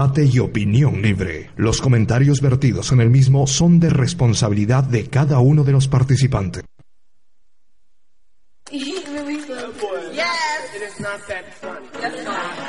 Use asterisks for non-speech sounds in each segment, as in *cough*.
Debate y opinión libre. Los comentarios vertidos en el mismo son de responsabilidad de cada uno de los participantes. *laughs* Yes.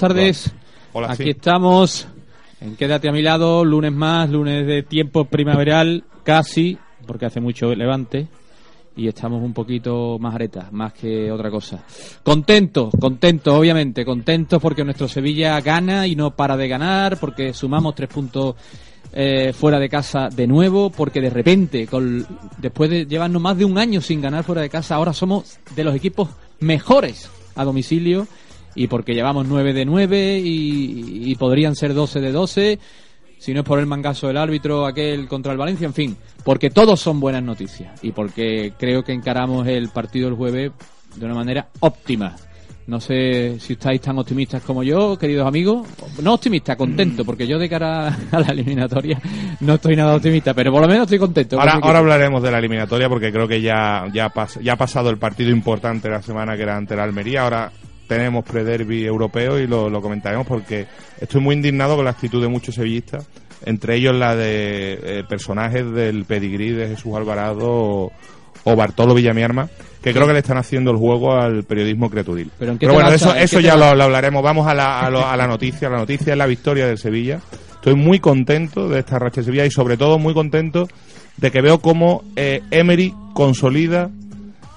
Tardes. Hola, Aquí sí. estamos en Quédate a mi lado, lunes más, lunes de tiempo primaveral, casi, porque hace mucho levante. Y estamos un poquito más aretas, más que otra cosa. Contentos, contentos, obviamente, contentos porque nuestro Sevilla gana y no para de ganar, porque sumamos tres puntos eh, fuera de casa de nuevo, porque de repente, con, después de llevarnos más de un año sin ganar fuera de casa, ahora somos de los equipos mejores a domicilio y porque llevamos 9 de 9 y, y podrían ser 12 de 12 si no es por el mangazo del árbitro aquel contra el Valencia, en fin, porque todos son buenas noticias y porque creo que encaramos el partido el jueves de una manera óptima. No sé si estáis tan optimistas como yo, queridos amigos. No optimista, contento, porque yo de cara a *laughs* la eliminatoria no estoy nada optimista, pero por lo menos estoy contento. Ahora, ahora hablaremos de la eliminatoria porque creo que ya, ya, pas- ya ha pasado el partido importante la semana que era ante la Almería. Ahora tenemos prederby europeo y lo, lo comentaremos porque estoy muy indignado con la actitud de muchos sevillistas entre ellos la de eh, personajes del pedigrí de Jesús Alvarado o, o Bartolo Villamiarma, que creo que le están haciendo el juego al periodismo creaturil. Pero ¿en qué Pero bueno, eso, eso ya lo hablaremos. Vamos a la, a, lo- a la noticia. La noticia es la victoria del Sevilla. Estoy muy contento de esta racha de Sevilla y sobre todo muy contento de que veo cómo eh, Emery consolida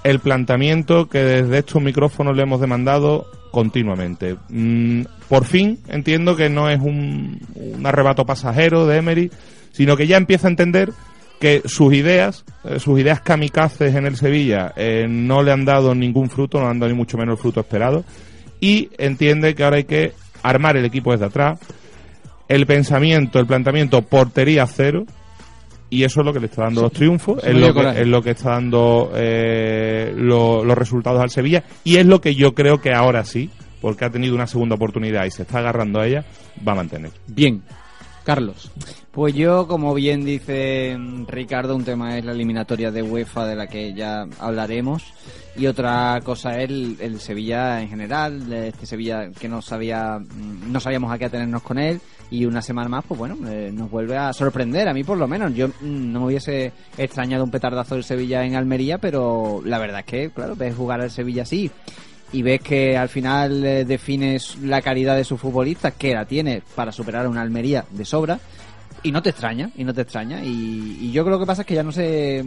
el planteamiento que desde estos micrófonos le hemos demandado continuamente. Mm, por fin entiendo que no es un, arrebato pasajero de Emery, sino que ya empieza a entender que sus ideas, eh, sus ideas kamikazes en el Sevilla eh, no le han dado ningún fruto, no han dado ni mucho menos el fruto esperado, y entiende que ahora hay que armar el equipo desde atrás, el pensamiento, el planteamiento portería cero, y eso es lo que le está dando los triunfos, Sí, es lo, que, es lo que está dando eh, lo- los resultados al Sevilla, y es lo que yo creo que ahora sí, porque ha tenido una segunda oportunidad y se está agarrando a ella, va a mantener. Bien. Carlos. Pues yo, como bien dice Ricardo, un tema es la eliminatoria de UEFA de la que ya hablaremos y otra cosa es el, el Sevilla en general, este Sevilla que no sabía, no sabíamos a qué atenernos con él y una semana más, pues bueno, eh, nos vuelve a sorprender, a mí por lo menos. Yo mm, no me hubiese extrañado un petardazo del Sevilla en Almería, pero la verdad es que, claro, ves jugar al Sevilla así y ves que al final eh, defines la calidad de sus futbolistas, que la tiene para superar a una Almería de sobra, y no te extraña, y no te extraña. Y, y yo creo que pasa es que ya no sé,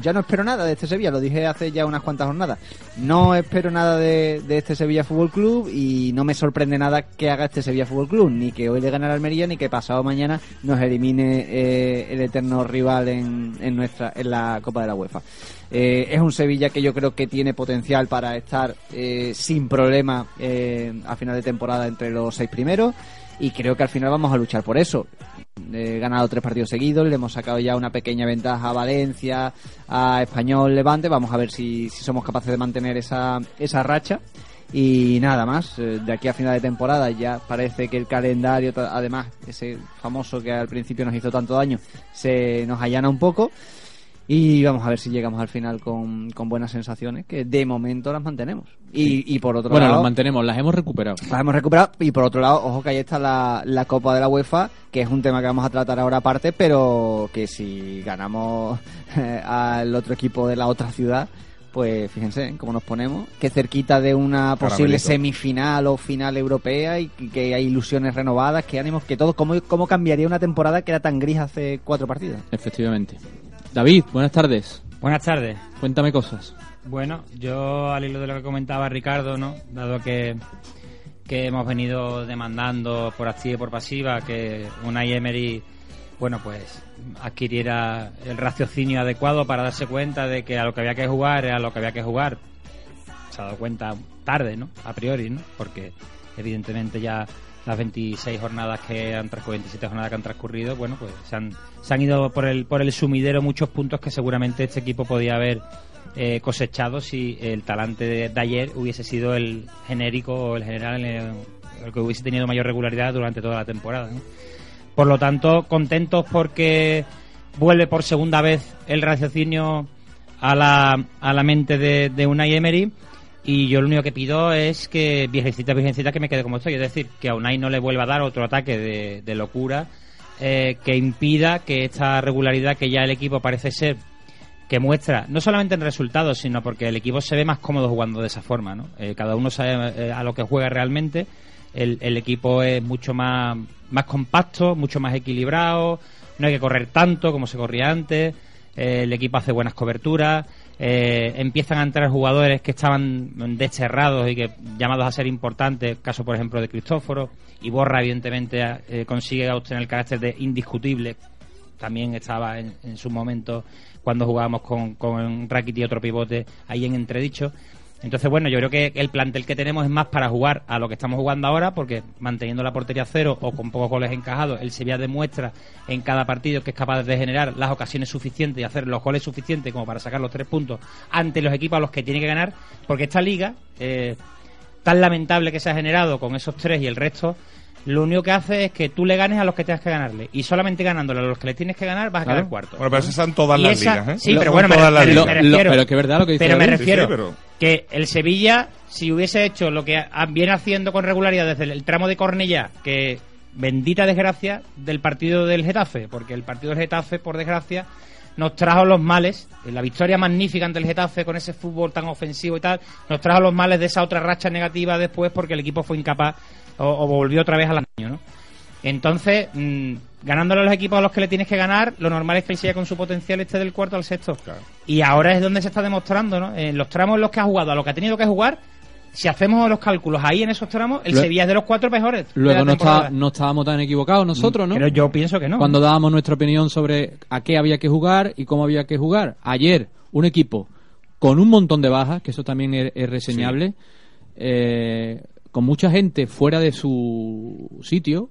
ya no espero nada de este Sevilla, lo dije hace ya unas cuantas jornadas. No espero nada de, este Sevilla Fútbol Club y no me sorprende nada que haga este Sevilla Fútbol Club, ni que hoy le gane a la Almería, ni que pasado mañana nos elimine eh, el eterno rival en, en nuestra, en la Copa de la UEFA. Eh, es un Sevilla que yo creo que tiene potencial para estar eh, sin problema eh, a final de temporada entre los seis primeros y creo que al final vamos a luchar por eso. He ganado tres partidos seguidos, le hemos sacado ya una pequeña ventaja a Valencia, a Español, Levante. Vamos a ver si, si somos capaces de mantener esa, esa racha. Y nada más, eh, de aquí a final de temporada ya parece que el calendario, además, ese famoso que al principio nos hizo tanto daño, se nos allana un poco. Y vamos a ver si llegamos al final con, con buenas sensaciones, que de momento las mantenemos. Y, y por otro Bueno, lado, los mantenemos, las hemos recuperado. las hemos recuperado. Y por otro lado, ojo que ahí está la, la Copa de la UEFA, que es un tema que vamos a tratar ahora aparte, pero que si ganamos eh, al otro equipo de la otra ciudad, pues fíjense en cómo nos ponemos, que cerquita de una posible Caramelito. semifinal o final europea y que hay ilusiones renovadas, que ánimos, que todo, cómo, cómo cambiaría una temporada que era tan gris hace cuatro partidos. Efectivamente. David, buenas tardes. Buenas tardes. Cuéntame cosas. Bueno, yo al hilo de lo que comentaba Ricardo, ¿no? Dado que, que hemos venido demandando por activa y por pasiva que Unai Emery, bueno, pues adquiriera el raciocinio adecuado para darse cuenta de que a lo que había que jugar era lo que había que jugar. Se ha dado cuenta tarde, ¿no? A priori, ¿no? Porque evidentemente ya las 26 jornadas que han transcurrido, 27 jornadas que han transcurrido, bueno, pues se han, se han ido por el, por el sumidero muchos puntos que seguramente este equipo podía haber eh, cosechado si el talante de, ayer hubiese sido el genérico o el general, el que hubiese tenido mayor regularidad durante toda la temporada. Por lo tanto, contentos porque vuelve por segunda vez el raciocinio a la, a la mente de, de Unai Emery. Y yo lo único que pido es que, viejecita, viejecita, que me quede como estoy. Es decir, que a Unai no le vuelva a dar otro ataque de, locura eh, que impida que esta regularidad que ya el equipo parece ser que muestra, no solamente en resultados, sino porque el equipo se ve más cómodo jugando de esa forma. ¿no? Eh, cada uno sabe eh, a lo que juega realmente. El, el equipo es mucho más, más compacto, mucho más equilibrado. No hay que correr tanto como se corría antes. Eh, el equipo hace buenas coberturas. Eh, empiezan a entrar jugadores que estaban desterrados y que llamados a ser importantes, caso por ejemplo de Cristóforo, y Borra evidentemente eh, consigue obtener el carácter de indiscutible, también estaba en, en su momento cuando jugábamos con, con Rakiti y otro pivote ahí en entredicho. Entonces, bueno, yo creo que el plantel que tenemos es más para jugar a lo que estamos jugando ahora, porque manteniendo la portería cero o con pocos goles encajados, el Sevilla demuestra en cada partido que es capaz de generar las ocasiones suficientes y hacer los goles suficientes como para sacar los tres puntos ante los equipos a los que tiene que ganar, porque esta liga, eh, tan lamentable que se ha generado con esos tres y el resto, lo único que hace es que tú le ganes a los que tengas que ganarle. Y solamente ganándole a los que le tienes que ganar vas a Claro. quedar cuarto. Bueno, pero esas son todas Y las esa- ligas, ¿eh? Sí, pero bueno, me, refiero. pero que es verdad lo que dice Pero me. Sí, refiero sí, pero- que el Sevilla, si hubiese hecho lo que viene haciendo con regularidad desde el tramo de Cornellá, que bendita desgracia del partido del Getafe, porque el partido del Getafe, por desgracia, nos trajo los males, en la victoria magnífica ante el Getafe con ese fútbol tan ofensivo y tal, nos trajo los males de esa otra racha negativa después porque el equipo fue incapaz o, o volvió otra vez al año, ¿no? Entonces, mm, ganándole a los equipos a los que le tienes que ganar, lo normal es que él siga con su potencial este del cuarto al sexto. Y ahora es donde se está demostrando, ¿no? En los tramos en los que ha jugado, a lo que ha tenido que jugar, si hacemos los cálculos ahí en esos tramos, el Sevilla es de los cuatro mejores. Luego no, está, no estábamos tan equivocados nosotros, ¿no? Pero yo pienso que no. Cuando dábamos nuestra opinión sobre a qué había que jugar y cómo había que jugar. Ayer, un equipo con un montón de bajas, que eso también es, es reseñable, eh, con mucha gente fuera de su sitio.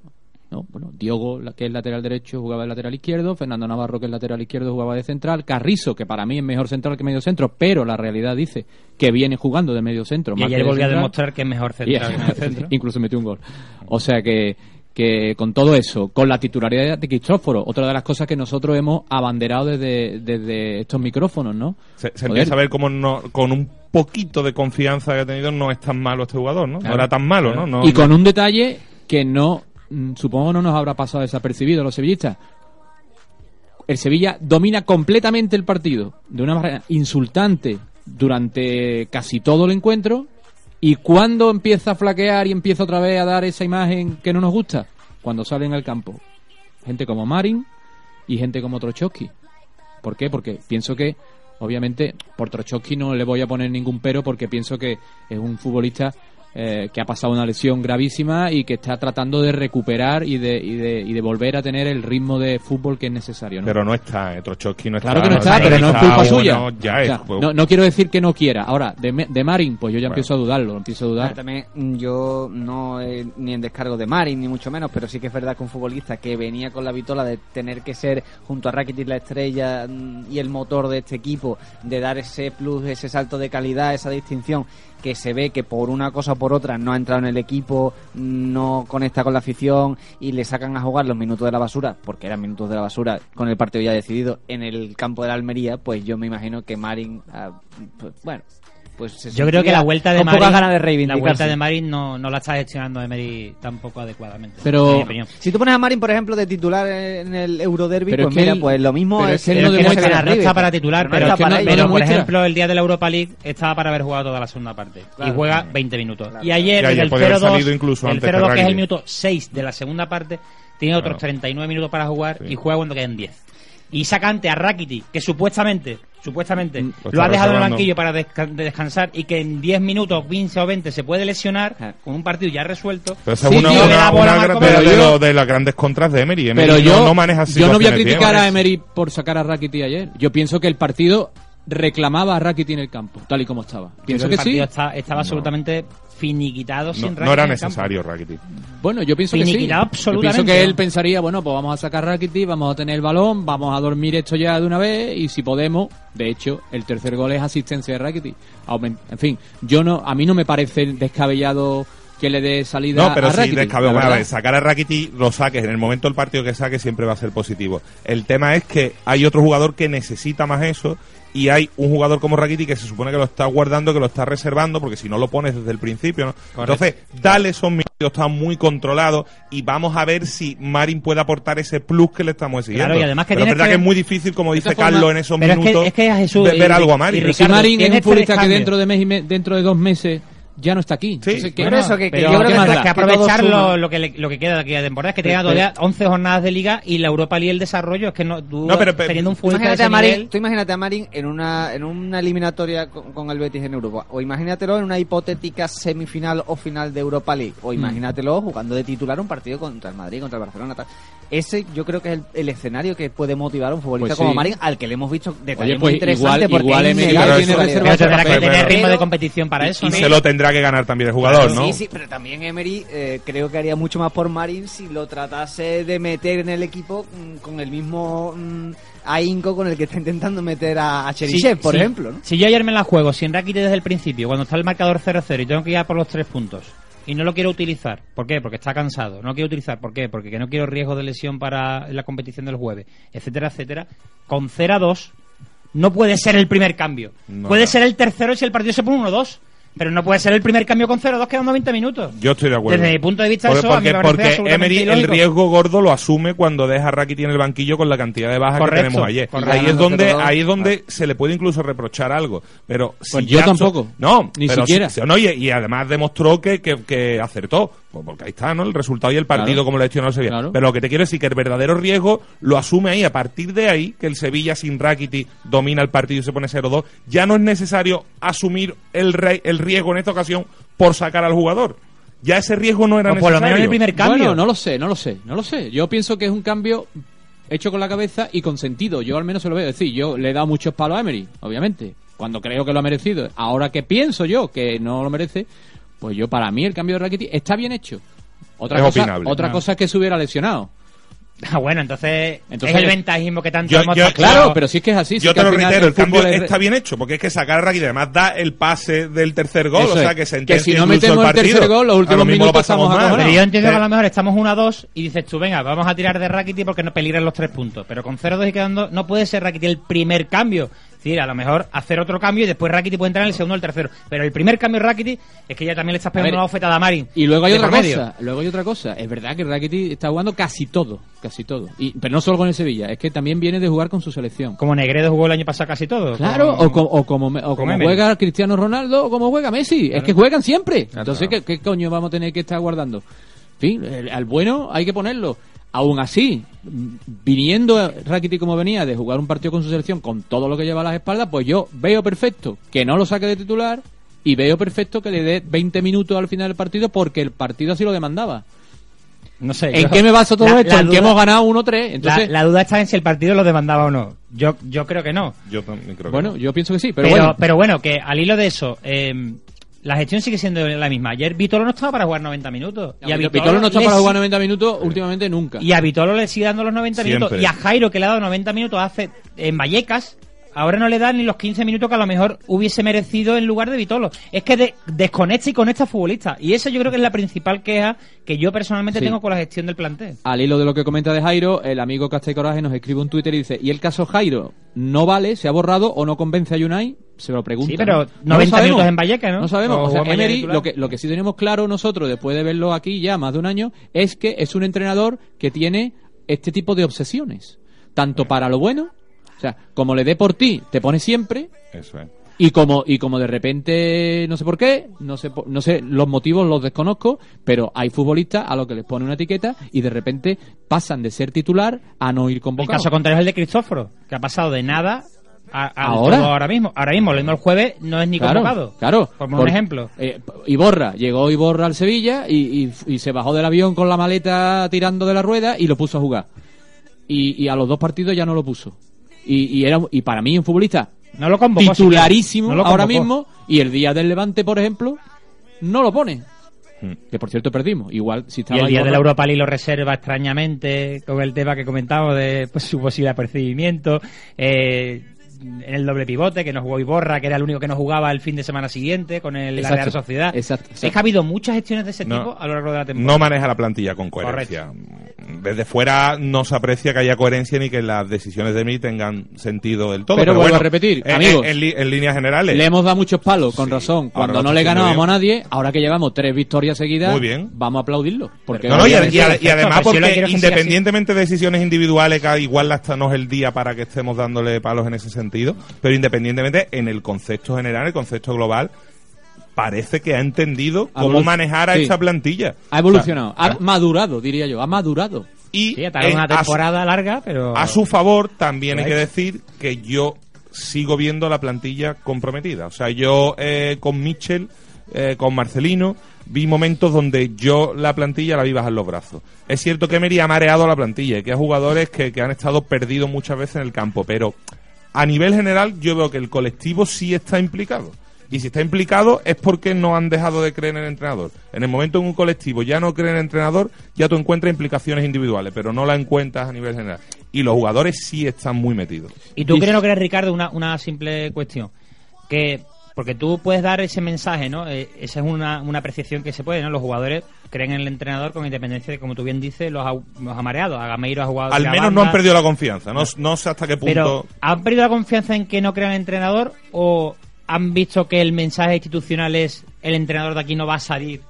¿no? Bueno, Diogo, la- que es lateral derecho, jugaba de lateral izquierdo. Fernando Navarro, que es lateral izquierdo, jugaba de central. Carrizo, que para mí es mejor central que medio centro, pero la realidad dice que viene jugando de medio centro. y más ayer volvió a demostrar que es mejor central Y- que medio *laughs* centro. Incluso metió un gol. O sea que, que con todo eso, con la titularidad de Cristóforo, otra de las cosas que nosotros hemos abanderado desde, desde estos micrófonos, ¿no? Se, se empieza a ver cómo no, con un poquito de confianza que ha tenido no es tan malo este jugador, ¿no? Claro. No era tan malo, ¿no? No- y con un detalle que no, mm, supongo no nos habrá pasado desapercibido a los sevillistas. El Sevilla domina completamente el partido de una manera insultante durante casi todo el encuentro. ¿Y cuando empieza a flaquear y empieza otra vez a dar esa imagen que no nos gusta? Cuando salen al campo. Gente como Marin y gente como Trochowski. ¿Por qué? Porque pienso que, obviamente, por Trochowski no le voy a poner ningún pero porque pienso que es un futbolista eh, que ha pasado una lesión gravísima y que está tratando de recuperar y de, y de, y de volver a tener el ritmo de fútbol que es necesario. ¿no? Pero no está, eh, Trochowski no está. Claro que no está, pero no es culpa suya. ya es, O sea, pues, no, no quiero decir que no quiera. Ahora, de, Me- de Marin, pues yo ya Bueno. empiezo a dudarlo, empiezo a Claro, dudar. también mm, yo no eh, ni en descargo de Marin ni mucho menos, pero sí que es verdad que un futbolista que venía con la vitola de tener que ser junto a Rakitic la estrella mm, y el motor de este equipo, de dar ese plus, ese salto de calidad, esa distinción que se ve que por una cosa o por otra no ha entrado en el equipo, no conecta con la afición y le sacan a jugar los minutos de la basura, porque eran minutos de la basura con el partido ya decidido en el campo de la Almería, pues yo me imagino que Marin, ah, pues, bueno, pues se Yo creo que la vuelta de pocas ganas de la vuelta de Marin no, no la está gestionando Emery tampoco adecuadamente. Pero-. Si tú pones a Marin, por ejemplo, de titular en el Euroderby, pues mira, él- pues lo mismo pero es, es que él no es que no, no está para titular, pero, está es que para no- ello. no pero, por ejemplo, el día de la Europa League estaba para haber jugado toda la segunda parte. Claro. y juega 20 minutos. Claro. Y ayer, Y ayer el podía haber 0-2, salido incluso el antes que 0-2 que es el minuto 6 de la segunda parte, tiene otros Claro. 39 minutos para jugar y juega cuando queden 10. Y sacante a Rakiti, que supuestamente, supuestamente, Lo lo está ha dejado en el banquillo para desca- de descansar y que en 10 minutos, 15 o 20 se puede lesionar Ah. con un partido ya resuelto. Pero esa es Sí, una, gran- de, Pero de yo- lo- de las grandes contras de Emery. Emery Pero no, yo no maneja yo no voy a bien. criticar a Emery por sacar a Rakitic ayer. Yo pienso que el partido reclamaba a Rakitic en el campo, tal y como estaba. Pienso que el sí. está- estaba absolutamente finiquitado No, sin no Rakitic era necesario Rakitic. Bueno, yo pienso que sí. Yo absolutamente, pienso que él ¿no? pensaría, bueno, pues vamos a sacar Rakitic, vamos a tener el balón, vamos a dormir esto ya de una vez y si podemos, de hecho, el tercer gol es asistencia de Rakitic. En fin, yo no, a mí no me parece descabellado que le dé salida No, pero a sí, Rakitic. a ver, sacar a Rakitic, lo saques. En el momento del partido que saques siempre va a ser positivo. El tema es que hay otro jugador que necesita más eso y hay un jugador como Rakitic que se supone que lo está guardando, que lo está reservando, porque si no lo pones desde el principio, ¿no? Entonces, dale esos minutos, está muy controlado y vamos a ver si Marin puede aportar ese plus que le estamos exigiendo. Claro, y además que Pero es verdad que... que- es muy difícil, como dice forma- Carlos, en esos Pero es que- minutos, es que, Jesús, ver, y- algo a y Marin. Si Ricardo, Marin es un futbolista que cambios. dentro de mes y me- dentro de dos meses ya no está aquí. Entonces, ¿qué- por eso que- yo creo ¿qué que más que aprovechar lo, lo que, le- lo que queda de aquella temporada. Es que te quedan Pero- todavía 11 jornadas de liga y la Europa League el desarrollo. Es que no, tú, No, pero- pero- teniendo un imagínate, a Marin, nivel... tú imagínate a Marin en una, en una eliminatoria con, con el Betis en Europa. O imagínatelo en una hipotética semifinal o final de Europa League. O imagínatelo jugando de titular un partido contra el Madrid, contra el Barcelona. tal. Ese yo creo que es el, el escenario que puede motivar a un futbolista Pues como sí. Marin, al que le hemos visto detalles Oye, muy pues interesantes. igual- porque igual es tiene su reserva calidad. Pero tendrá que tener ritmo de competición para eso. y se lo tendrá que ganar también el jugador, ¿no? Sí, sí, pero también Emery eh, creo que haría mucho más por Marin si lo tratase de meter en el equipo mm, con el mismo mm, ahínco con el que está intentando meter a, a Cherisev, Sí, por sí. ejemplo. ¿no? Si yo ayer me la juego sin Rakitic desde el principio, cuando está el marcador 0-0 y tengo que ir a por los tres puntos y no lo quiero utilizar, ¿por qué? Porque está cansado. No lo quiero utilizar, ¿por qué? Porque que no quiero riesgo de lesión para la competición del jueves, etcétera, etcétera. Con 0-2 no puede ser el primer cambio. No, puede no. ser el tercero si el partido se pone 1-2. Pero no puede ser el primer cambio con 0-2 quedando 20 minutos. Yo estoy de acuerdo. Desde mi punto de vista, Porque, eso a mí me porque, parece porque Emery el riesgo gordo lo asume cuando deja a Rakitic en el banquillo con la cantidad de bajas Correcto, que tenemos ayer. correcto. Ahí es donde, ahí es donde se le puede incluso reprochar algo. Pero si Pues yo Jackson- tampoco. No, Ni pero siquiera. si- no, y, y además demostró que, que, que acertó. Pues porque ahí está, ¿no? El resultado y el partido Claro. como lo ha hecho no Sevilla. Claro. Pero lo que te quiero decir que el verdadero riesgo lo asume ahí. A partir de ahí, que el Sevilla sin Rakitic domina el partido y se pone 0-2, ya no es necesario asumir el, re- el riesgo en esta ocasión por sacar al jugador. Ya ese riesgo no era O por lo necesario. menos en el primer cambio. Bueno, no lo sé, no lo sé, no lo sé. Yo pienso que es un cambio hecho con la cabeza y con sentido. Yo al menos se lo veo decir. Yo le he dado muchos palos a Emery, obviamente, cuando creo que lo ha merecido. Ahora que pienso yo que no lo merece, pues yo para mí el cambio de Rakitic está bien hecho. Otra Es cosa, opinable. otra Ah. cosa es que se hubiera lesionado. Ah, bueno, entonces, Entonces- es el ventajismo que tanto Yo- hemos yo-. Claro, pero sí es que es así. sí Yo te lo reitero, el cambio fútbol es- está bien hecho, porque es que sacar a Rakitic además da el pase del tercer gol, Eso o sea que se Que entiende si no metemos el partido. tercer gol, los últimos mismo lo minutos pasamos. Pero yo entiendo Sí. que a lo mejor estamos 1 a 2 y dices tú, venga, vamos a tirar de Rakitic porque no peligran los tres puntos. Pero con 0-2 y quedando, no puede ser Rakitic el primer cambio. Es decir, a lo mejor hacer otro cambio y después Rakitic puede entrar en el segundo o el tercero. Pero el primer cambio de Rakitic es que ya también le estás pegando ver, una bofetada a Marin. Y luego hay otra cosa, luego hay otra cosa. Es verdad que Rakitic está jugando casi todo, casi todo. Y, pero no solo con el Sevilla, es que también viene de jugar con su selección. Como Negredo jugó el año pasado casi todo. Claro, o, o como, o como juega Cristiano Ronaldo o como juega Messi. Es que juegan siempre. Entonces, ¿qué, qué coño vamos a tener que estar guardando? En fin, el- al bueno hay que ponerlo. Aún así, viniendo Rakitic como venía de jugar un partido con su selección con todo lo que lleva a las espaldas, pues yo veo perfecto que no lo saque de titular y veo perfecto que le dé 20 minutos al final del partido porque el partido así lo demandaba. No sé. ¿En yo- qué me baso todo la- esto? la en que duda- hemos ganado 1-3. Entonces, la, la duda está en si el partido lo demandaba o no. Yo, yo creo que no. Yo también creo que bueno, no. yo pienso que sí, pero, Pero, bueno. pero bueno, que al hilo de eso, eh, la gestión sigue siendo la misma. Ayer Vitolo no estaba para jugar 90 minutos. Y a Vitolo no está le para jugar 90 minutos últimamente nunca. Y a Vitolo le sigue dando los 90 Siempre. minutos. Y a Jairo, que le ha dado 90 minutos hace en Vallecas, ahora no le dan ni los 15 minutos que a lo mejor hubiese merecido en lugar de Vitolo. Es que de- desconecta y conecta futbolista. Y eso yo creo que es la principal queja que yo personalmente Sí. tengo con la gestión del plantel. Al hilo de lo que comenta de Jairo, el amigo Castell Coraje nos escribe un Twitter y dice, ¿y el caso Jairo no vale, se ha borrado o no convence a Unai? Se lo pregunta. Sí, pero ¿no? 90 No minutos en Vallecas, ¿no? No sabemos. O O sea, Emery, lo que, lo que sí tenemos claro nosotros, después de verlo aquí ya más de un año, es que es un entrenador que tiene este tipo de obsesiones. Tanto para lo bueno, o sea, como le dé por ti, te pone siempre, Eso es. y como, y como de repente, no sé por qué, no sé, no sé, los motivos los desconozco, pero hay futbolistas a los que les pone una etiqueta y de repente pasan de ser titular a no ir El convocados. caso contrario es el de Cristóforo, que ha pasado de nada a, a ¿Ahora? todo ahora mismo. Ahora mismo, lo mismo el jueves, no es ni Claro, convocado. Claro. Por poner Por- un ejemplo. eh, Iborra, llegó Iborra al Sevilla y, y- y se bajó del avión con la maleta tirando de la rueda y lo puso a jugar. Y, y a los dos partidos ya no lo puso. Y, y era, y para mí un futbolista No lo convocó. titularísimo siquiera. No lo ahora mismo y el día del Levante, por ejemplo, no lo pone. Hmm. Que por cierto perdimos. Igual si Y estaba el día de la Europa League lo reserva extrañamente con el tema que comentamos de pues, su posible apercibimiento. Eh, en el doble pivote, que no jugó Iborra, que era el único que no jugaba el fin de semana siguiente con el, la Exacto, Real Sociedad. exacto, Es exacto. que ha habido muchas gestiones de ese No. tipo a lo largo de la temporada. No maneja la plantilla con coherencia. Desde fuera no se aprecia que haya coherencia ni que las decisiones de mí tengan sentido del todo. Pero vuelvo bueno, a repetir, en- amigos. En, li- en líneas generales. Le hemos dado muchos palos, con Sí, razón. Cuando no le ganábamos a nadie, ahora que llevamos tres victorias seguidas, Muy bien. vamos a aplaudirlo. Porque No, no, y, además porque independientemente de decisiones individuales, que igual hasta no es el día para que estemos dándole palos en ese sentido, pero independientemente en el concepto general, el concepto global, parece que ha entendido Ha cómo manejar a sí. esta plantilla. ha evolucionado, O sea, ha madurado, diría yo, ha madurado. y Sí, en- una a su- temporada larga, pero... A su favor, también hay ha que decir que yo sigo viendo la plantilla comprometida. O sea, yo eh, con Mitchell, eh, con Marcelino, vi momentos donde yo la plantilla la vi bajar los brazos. Es cierto que Emery ha mareado la plantilla y que hay jugadores que, que han estado perdidos muchas veces en el campo, pero a nivel general yo veo que el colectivo sí está implicado. Y si está implicado es porque no han dejado de creer en el entrenador. En el momento en un colectivo ya no creen en el entrenador, ya tú encuentras implicaciones individuales, pero no la encuentras a nivel general. Y los jugadores sí están muy metidos. ¿Y tú crees, no crees, Ricardo, una, una simple cuestión? Que, porque tú puedes dar ese mensaje, ¿no? Eh, esa es una, una apreciación que se puede, ¿no? Los jugadores creen en el entrenador con independencia de, como tú bien dices, los ha, los ha mareado. A Gameiro ha jugado. Al menos no han perdido la confianza. No, no sé hasta qué punto. Pero, ¿han perdido la confianza en que no crean en el entrenador o han visto que el mensaje institucional es el entrenador de aquí no va a salir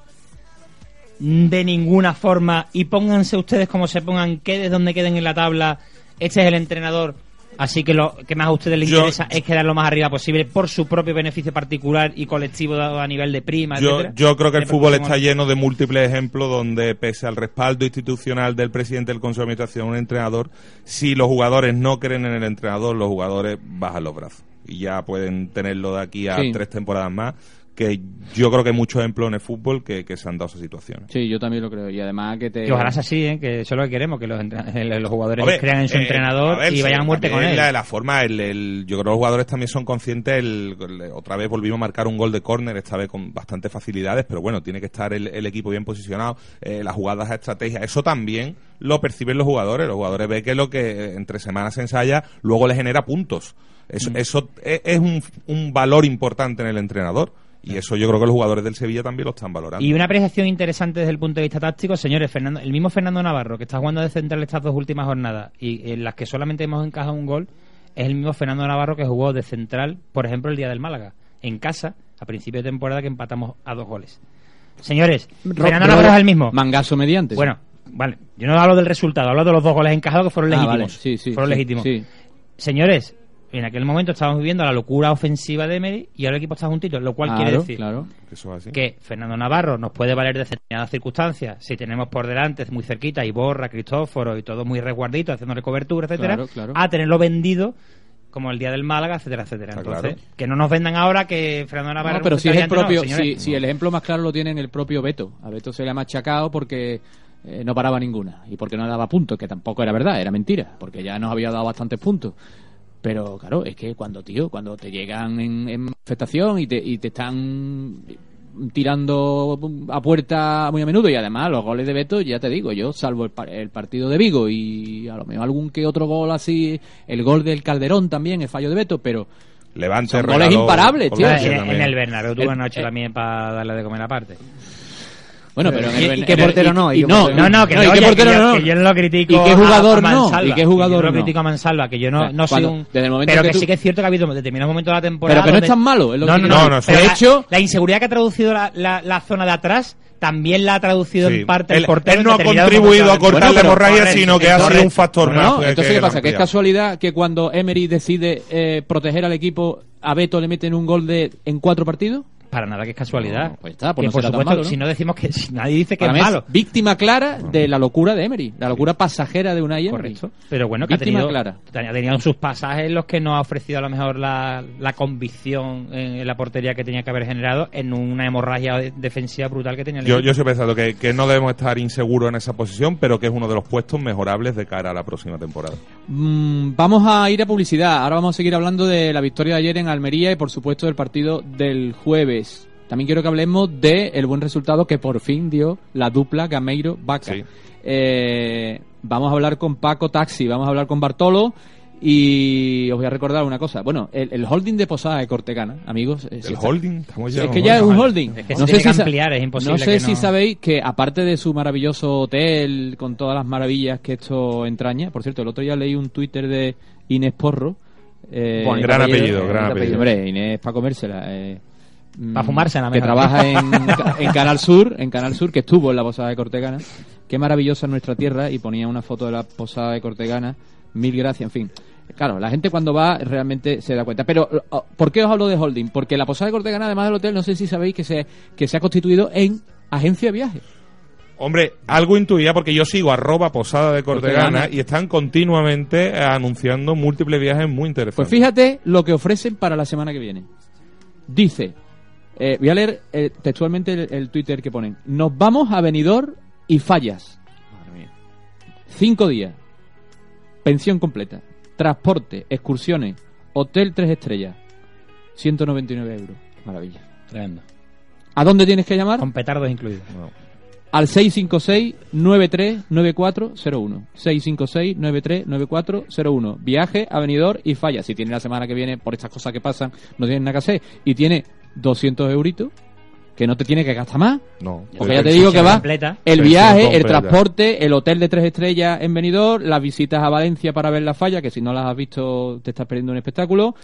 de ninguna forma y pónganse ustedes como se pongan, quede donde queden en la tabla, este es el entrenador. Así que lo que más a ustedes les Yo- interesa es quedar lo más arriba posible por su propio beneficio particular y colectivo dado a nivel de prima, Yo, etcétera. yo creo que el fútbol está lleno de múltiples ejemplos donde, pese al respaldo institucional del presidente del Consejo de Administración, un entrenador, si los jugadores no creen en el entrenador, los jugadores bajan los brazos. Y ya pueden tenerlo de aquí a Sí. tres temporadas más. Que yo creo que hay muchos ejemplos en el fútbol que, que se han dado esas situaciones. Sí, yo también lo creo. Y además que te... Que ojalá sea así, ¿eh? que eso es lo que queremos, que los, los jugadores crean en su eh, entrenador ver, y vayan sí, a muerte con él. La, la forma, el, el- yo creo que los jugadores también son conscientes. El, el- otra vez volvimos a marcar un gol de córner, esta vez con bastantes facilidades, pero bueno, tiene que estar el, el equipo bien posicionado, eh, las jugadas a estrategia. Eso también lo perciben los jugadores. Los jugadores ven que lo que eh, entre semanas se ensaya luego le genera puntos. Eso, eso es, es un, un valor importante en el entrenador. Y eso yo creo que los jugadores del Sevilla también lo están valorando. Y una apreciación interesante desde el punto de vista táctico, señores, Fernando, el mismo Fernando Navarro, que está jugando de central estas dos últimas jornadas y en las que solamente hemos encajado un gol, es el mismo Fernando Navarro que jugó de central, por ejemplo, el día del Málaga, en casa, a principio de temporada, que empatamos a dos goles. Señores, Ro- Fernando Ro- Navarro es el mismo. Mangazo mediante. Bueno, vale, yo no hablo del resultado, hablo de los dos goles encajados que fueron Ah, legítimos. vale, sí, sí, fueron sí, legítimos. sí. Señores, en aquel momento estábamos viviendo la locura ofensiva de Emery y ahora el equipo está juntito, lo cual quiere decir claro. Eso es así. que Fernando Navarro nos puede valer de determinadas circunstancias si tenemos por delante muy cerquita y Borra, Cristóforo y todo muy resguardito haciéndole cobertura, etcétera, Claro, claro. a tenerlo vendido como el día del Málaga, etcétera, etcétera. Está Entonces, claro. que no nos vendan ahora que Fernando Navarro No, pero es el no, si el ejemplo más claro lo tiene en el propio Beto. A Beto se le ha machacado porque eh, no paraba ninguna y porque no daba puntos, que tampoco era verdad, era mentira, porque ya nos había dado bastantes puntos. Pero claro, es que cuando, tío, cuando te llegan en, en manifestación y te, y te están tirando a puerta muy a menudo y además los goles de Beto, ya te digo, yo salvo el, par- el partido de Vigo y a lo mejor algún que otro gol así, el gol del Calderón también, el fallo de Beto, pero Levante, Son goles regaló imparables, tío. Colombia en, en el Bernabéu tuvo El- una noche eh, también para darle de comer aparte. Bueno, pero en el ¿Y- qué en el- portero no? ¿Y qué no, portero No, no, que, y oye, qué portero yo, no. que yo no lo critico. ¿Y qué a- jugador a no? Mansalva, ¿Y qué que yo jugador no lo no? critico a Mansalva, que yo no, no soy un. desde el momento pero que que, tú- sí que es cierto que ha habido determinados momentos de la temporada. Pero que no es tan malo, es lo no, que no, no. No, no, de hecho- la inseguridad que ha traducido la, la, la zona de atrás también la ha traducido Sí. en parte el Él- portero. él en no ha contribuido a cortar la hemorragia, sino que ha sido un factor No, más. no, entonces ¿qué pasa? Que es casualidad que cuando Emery decide eh, proteger al equipo, a Beto le meten un gol de en cuatro partidos. Para nada que es casualidad. No, pues está, pues Que no por será tan supuesto, malo, ¿no? si no decimos que si nadie dice que Para es malo. víctima clara de la locura de Emery, la locura pasajera de una Emery. Correcto. Pero bueno, que ha Víctima tenido, clara. ha tenido sus pasajes en los que no ha ofrecido a lo mejor la, la convicción en, en la portería que tenía que haber generado en una hemorragia de- defensiva brutal que tenía el Yo, equipo. yo estoy pensando que, que no debemos estar inseguros en esa posición, pero que es uno de los puestos mejorables de cara a la próxima temporada. Mm, vamos a ir a publicidad. Ahora vamos a seguir hablando de la victoria de ayer en Almería y por supuesto del partido del jueves. También quiero que hablemos de el buen resultado que por fin dio la dupla Gameiro-Vaca. Sí. Eh, vamos a hablar con Paco Taxi, vamos a hablar con Bartolo y os voy a recordar una cosa. Bueno, el, el holding de Posada de Cortegana, amigos. eh, si El está- holding, estamos Sí, ya. es que ya es un holding. Es que se tiene que ampliar, es imposible No sé que si no- sabéis que aparte de su maravilloso hotel con todas las maravillas que esto entraña, por cierto, el otro día leí un Twitter de Inés Porro. eh, Buen gran apellido, gran apellido. Hombre, Inés para comérsela. Eh, mm, Pa' fumársela, Que mejor. trabaja en, *laughs* en Canal Sur, en Canal Sur, que estuvo en la posada de Cortegana. Qué maravillosa es nuestra tierra y ponía una foto de la posada de Cortegana. Mil gracias, en fin. Claro, la gente cuando va realmente se da cuenta. Pero, oh, ¿por qué os hablo de holding? Porque la posada de Cortegana, además del hotel, no sé si sabéis que se, que se ha constituido en agencia de viajes. Hombre, algo intuía porque yo sigo arroba posada de Cortegana y están continuamente anunciando múltiples viajes muy interesantes. Pues fíjate lo que ofrecen para la semana que viene. Dice, eh, voy a leer eh, textualmente el, el Twitter que ponen. Nos vamos a Benidorm y fallas. Cinco días. Pensión completa. Transporte, excursiones, hotel tres estrellas. 199 euros. Maravilla. Tremendo. ¿A dónde tienes que llamar? Con petardos incluidos. Al 656-939401. 656-939401. Viaje a Benidorm y falla. Si tiene la semana que viene, por estas cosas que pasan, no tiene nada que hacer, y tiene 200 euritos, que no te tiene que gastar más. No. Porque ya te digo que va completa. el viaje, el transporte, el hotel de tres estrellas en Benidorm, las visitas a Valencia para ver la falla, que si no las has visto te estás perdiendo un espectáculo.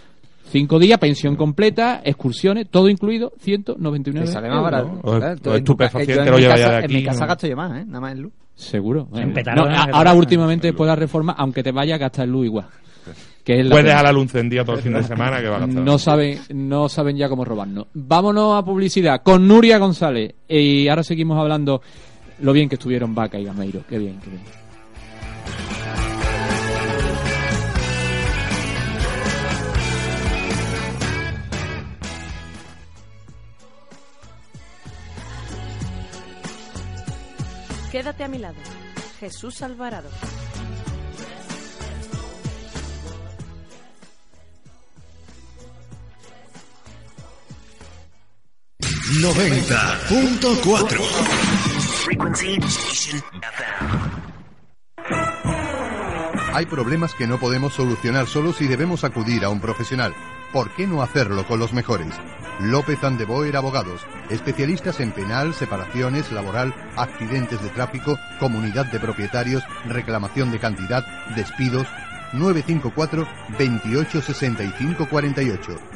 Cinco días, pensión completa, excursiones, todo incluido, 199 Te sale más euros. barato. O- Claro, o tú en tu estupefaciente en lo lleva ya de En mi casa ¿no? gasto yo más, ¿eh? Nada más en luz. Seguro. En No, en ahora últimamente después de la reforma, aunque te vaya a gastar luz igual. Que es la Puedes dejar la luz encendida todo el fin de semana que va a gastar. No saben, no saben ya cómo robarnos. Vámonos a publicidad con Nuria González. Y ahora seguimos hablando lo bien que estuvieron Vaca y Gameiro. Qué bien, qué bien. Quédate a mi lado. Jesús Alvarado. Noventa punto cuatro. Hay problemas que no podemos solucionar solos y debemos acudir a un profesional. ¿Por qué no hacerlo con los mejores? López Andeboer Abogados, especialistas en penal, separaciones, laboral, accidentes de tráfico, comunidad de propietarios, reclamación de cantidad, despidos. 954 28 65 48.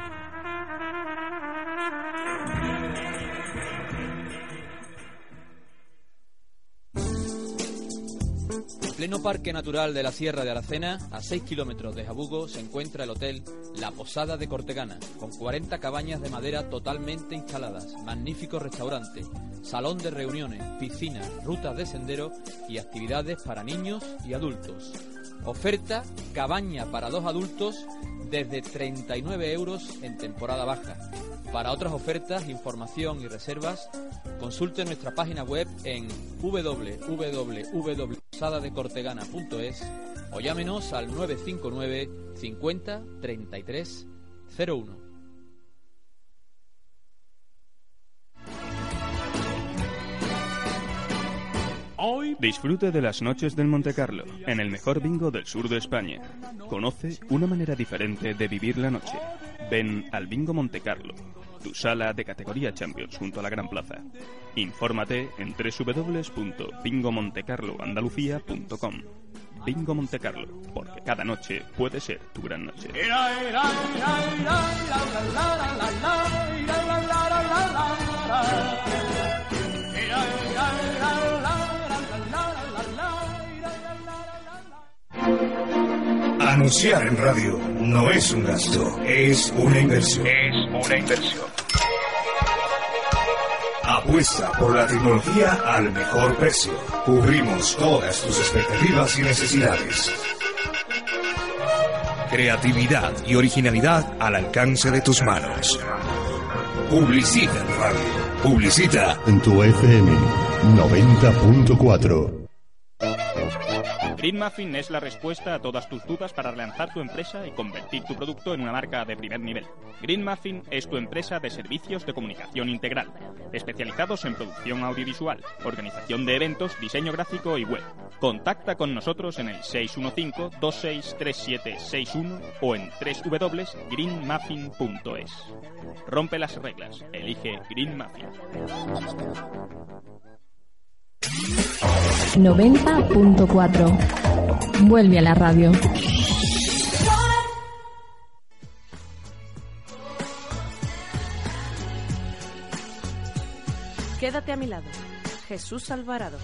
Pleno Parque Natural de la Sierra de Aracena, a 6 kilómetros de Jabugo, se encuentra el hotel La Posada de Cortegana, con 40 cabañas de madera totalmente instaladas, magnífico restaurante, salón de reuniones, piscina, rutas de sendero y actividades para niños y adultos. Oferta cabaña para dos adultos desde 39 euros en temporada baja. Para otras ofertas, información y reservas, consulte nuestra página web en www.posadadecortegana.es o llámenos al 959 50 33 01. Disfrute de las noches del Monte Carlo, en el mejor bingo del sur de España. Conoce una manera diferente de vivir la noche. Ven al Bingo Monte Carlo, tu sala de categoría Champions junto a la Gran Plaza. Infórmate en www.bingomontecarloandalucía.com. Bingo Monte Carlo, porque cada noche puede ser tu gran noche. Anunciar en radio no es un gasto, es una inversión. Es una inversión. Apuesta por la tecnología al mejor precio. Cubrimos todas tus expectativas y necesidades. Creatividad y originalidad al alcance de tus manos. Publicita en radio. Publicita En tu FM 90.4. Green Muffin es la respuesta a todas tus dudas para relanzar tu empresa y convertir tu producto en una marca de primer nivel. Green Muffin es tu empresa de servicios de comunicación integral, especializados en producción audiovisual, organización de eventos, diseño gráfico y web. Contacta con nosotros en el 615-263761 o en www.greenmuffin.es. Rompe las reglas, elige Green Muffin. 90.4. Vuelve a la radio. Quédate a mi lado. Jesús Alvarado.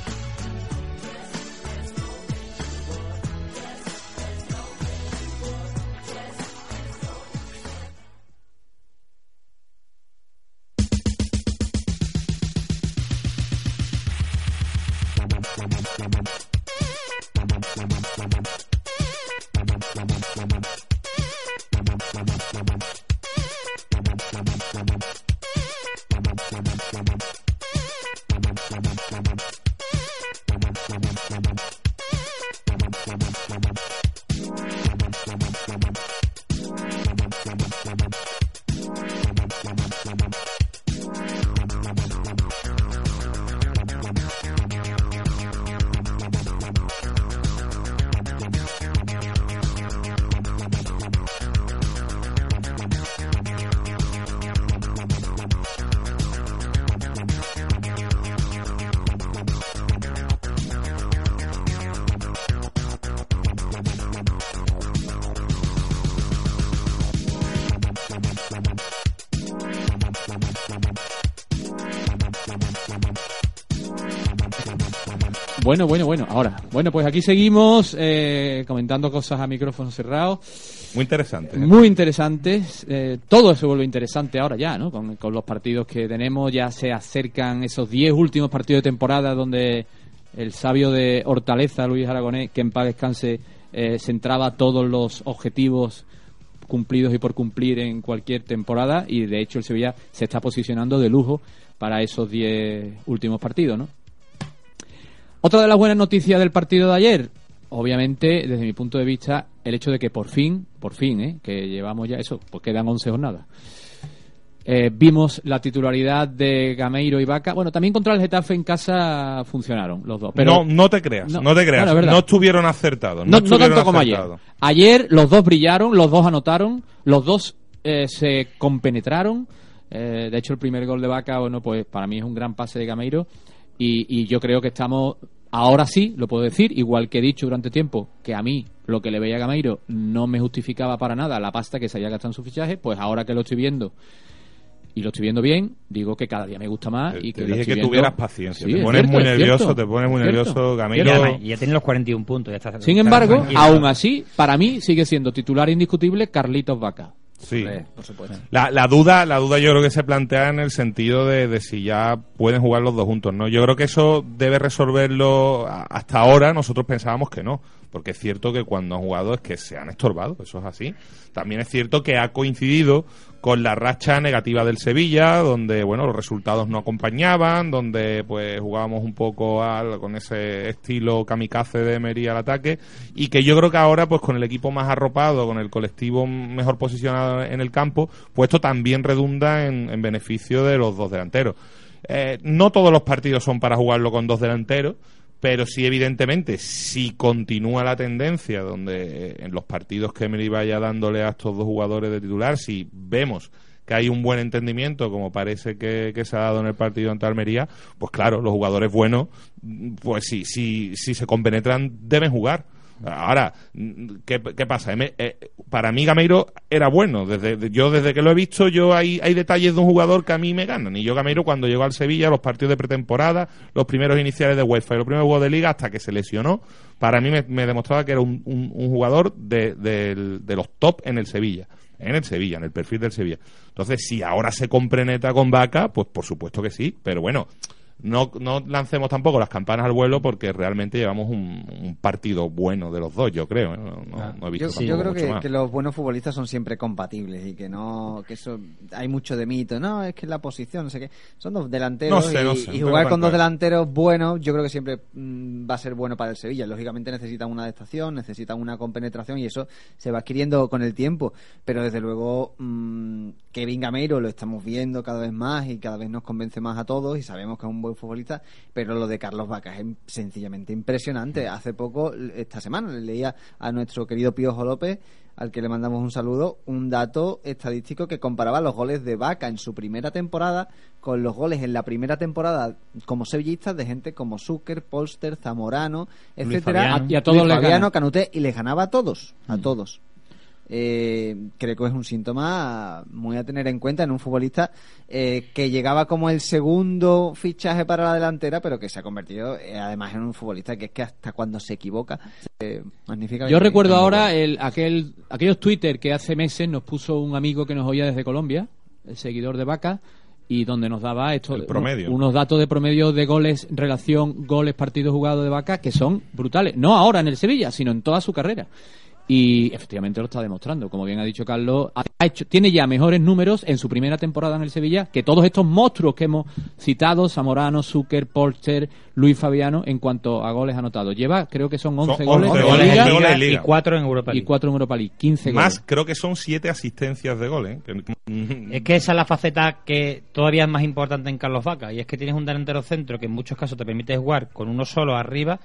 Bueno, bueno, bueno. Ahora, bueno, pues aquí seguimos eh, comentando cosas a micrófono cerrado. Muy interesante. ¿eh? Muy interesantes. Eh, todo se vuelve interesante ahora ya, ¿no? Con, con los partidos que tenemos, ya se acercan esos 10 últimos partidos de temporada donde el sabio de Hortaleza, Luis Aragonés, que en paz descanse, eh, centraba todos los objetivos cumplidos y por cumplir en cualquier temporada y de hecho el Sevilla se está posicionando de lujo para esos 10 últimos partidos, ¿no? Otra de las buenas noticias del partido de ayer, obviamente, desde mi punto de vista, el hecho de que por fin, por fin, ¿eh? que llevamos ya eso, pues quedan 11 jornadas. Eh, vimos la titularidad de Gameiro y Vaca. Bueno, también contra el Getafe en casa funcionaron los dos. Pero no, no te creas, no, te creas. Bueno, no estuvieron acertados. No, no estuvieron tanto como ayer. Ayer los dos brillaron, los dos anotaron, los dos eh, se compenetraron. Eh, de hecho, el primer gol de Vaca, bueno, pues para mí es un gran pase de Gameiro. Y, y yo creo que estamos, ahora sí, lo puedo decir, igual que he dicho durante tiempo, que a mí lo que le veía a Gameiro no me justificaba para nada la pasta que se había gastado en su fichaje, pues ahora que lo estoy viendo y lo estoy viendo bien, digo que cada día me gusta más y que Te lo dije estoy que viendo- tuvieras paciencia. Sí, te es pones cierto, muy nervioso, cierto, te pones muy nervioso, Y Gamiro. además, ya tiene los 41 puntos. Ya está, Sin está embargo, aún así, para mí sigue siendo titular indiscutible Carlitos Vaca. Sí. por supuesto. La, la duda, la duda yo creo que se plantea en el sentido de, de si ya pueden jugar los dos juntos, ¿no? Yo creo que eso debe resolverlo hasta ahora. Nosotros pensábamos que no, porque es cierto que cuando han jugado es que se han estorbado, eso es así. También es cierto que ha coincidido con la racha negativa del Sevilla, donde bueno los resultados no acompañaban, donde pues jugábamos un poco al- con ese estilo kamikaze de Emery al ataque, y que yo creo que ahora pues con el equipo más arropado, con el colectivo mejor posicionado en el campo, pues esto también redunda en, en beneficio de los dos delanteros. Eh, no todos los partidos son para jugarlo con dos delanteros, pero sí, evidentemente, si continúa la tendencia donde eh, en los partidos que Emery vaya dándole a estos dos jugadores de titular, si vemos que hay un buen entendimiento, como parece que, que se ha dado en el partido ante Almería, pues claro, los jugadores buenos, pues sí, sí, si se compenetran, deben jugar. Ahora, ¿qué, qué pasa? Eh, para mí Gameiro era bueno. Desde, de- yo desde que lo he visto, yo hay, hay detalles de un jugador que a mí me ganan. Y yo Gameiro cuando llegó al Sevilla, los partidos de pretemporada, los primeros iniciales de UEFA y los primeros juegos de liga, hasta que se lesionó, para mí me, demostraba que era un, un- jugador de, del- de los top en el Sevilla. En el Sevilla, en el perfil del Sevilla. Entonces, si ahora se compreneta con Vaca, pues por supuesto que sí. Pero bueno, no, no lancemos tampoco las campanas al vuelo porque realmente llevamos un, un partido bueno de los dos, yo creo. ¿eh? No, he visto Yo, creo mucho que, más. que los buenos futbolistas son siempre compatibles y que no que eso hay mucho de mito no es que la posición no sé qué son dos delanteros No sé, y, no sé, y no jugar con dos delanteros buenos yo creo que siempre mm, va a ser bueno para el Sevilla lógicamente necesitan una adaptación necesitan una compenetración y eso se va adquiriendo con el tiempo pero desde luego mm, Kevin Gameiro lo estamos viendo cada vez más y cada vez nos convence más a todos y sabemos que es un buen futbolista pero lo de Carlos Vaca es sencillamente impresionante hace poco esta semana le leía a nuestro querido Piojo López al que le mandamos un saludo, un dato estadístico que comparaba los goles de Vaca en su primera temporada con los goles en la primera temporada como sevillistas de gente como Zucker, Polster, Zamorano, Luis etcétera. Y a todos Luis les Fabiano. Canuté y les ganaba a todos, a todos. Eh, creo que es un síntoma muy a tener en cuenta en un futbolista eh, que llegaba como el segundo fichaje para la delantera, pero que se ha convertido eh, además en un futbolista que es que hasta cuando se equivoca se magnifica. Yo recuerdo ahora el, aquel, aquellos Twitter que hace meses nos puso un amigo que nos oía desde Colombia, el seguidor de Vaca, y donde nos daba esto, El promedio. unos datos de promedio de goles, relación goles, partidos jugados de Vaca, que son brutales. No ahora en el Sevilla, sino en toda su carrera. Y efectivamente lo está demostrando. Como bien ha dicho Carlos, ha hecho, tiene ya mejores números en su primera temporada en el Sevilla que todos estos monstruos que hemos citado, Zamorano, Zucker, Porter, Luis Fabiano, en cuanto a goles anotados. Lleva, creo que son 11 Son goles, 11 en goles Liga en Liga y Liga. y cuatro en Europa y League. 4 en Europa League, 15 Más, goles. creo que son siete asistencias de goles. ¿eh? Que- Es que esa es la faceta que todavía es más importante en Carlos Vaca y es que tienes un delantero centro que en muchos casos te permite jugar con uno solo arriba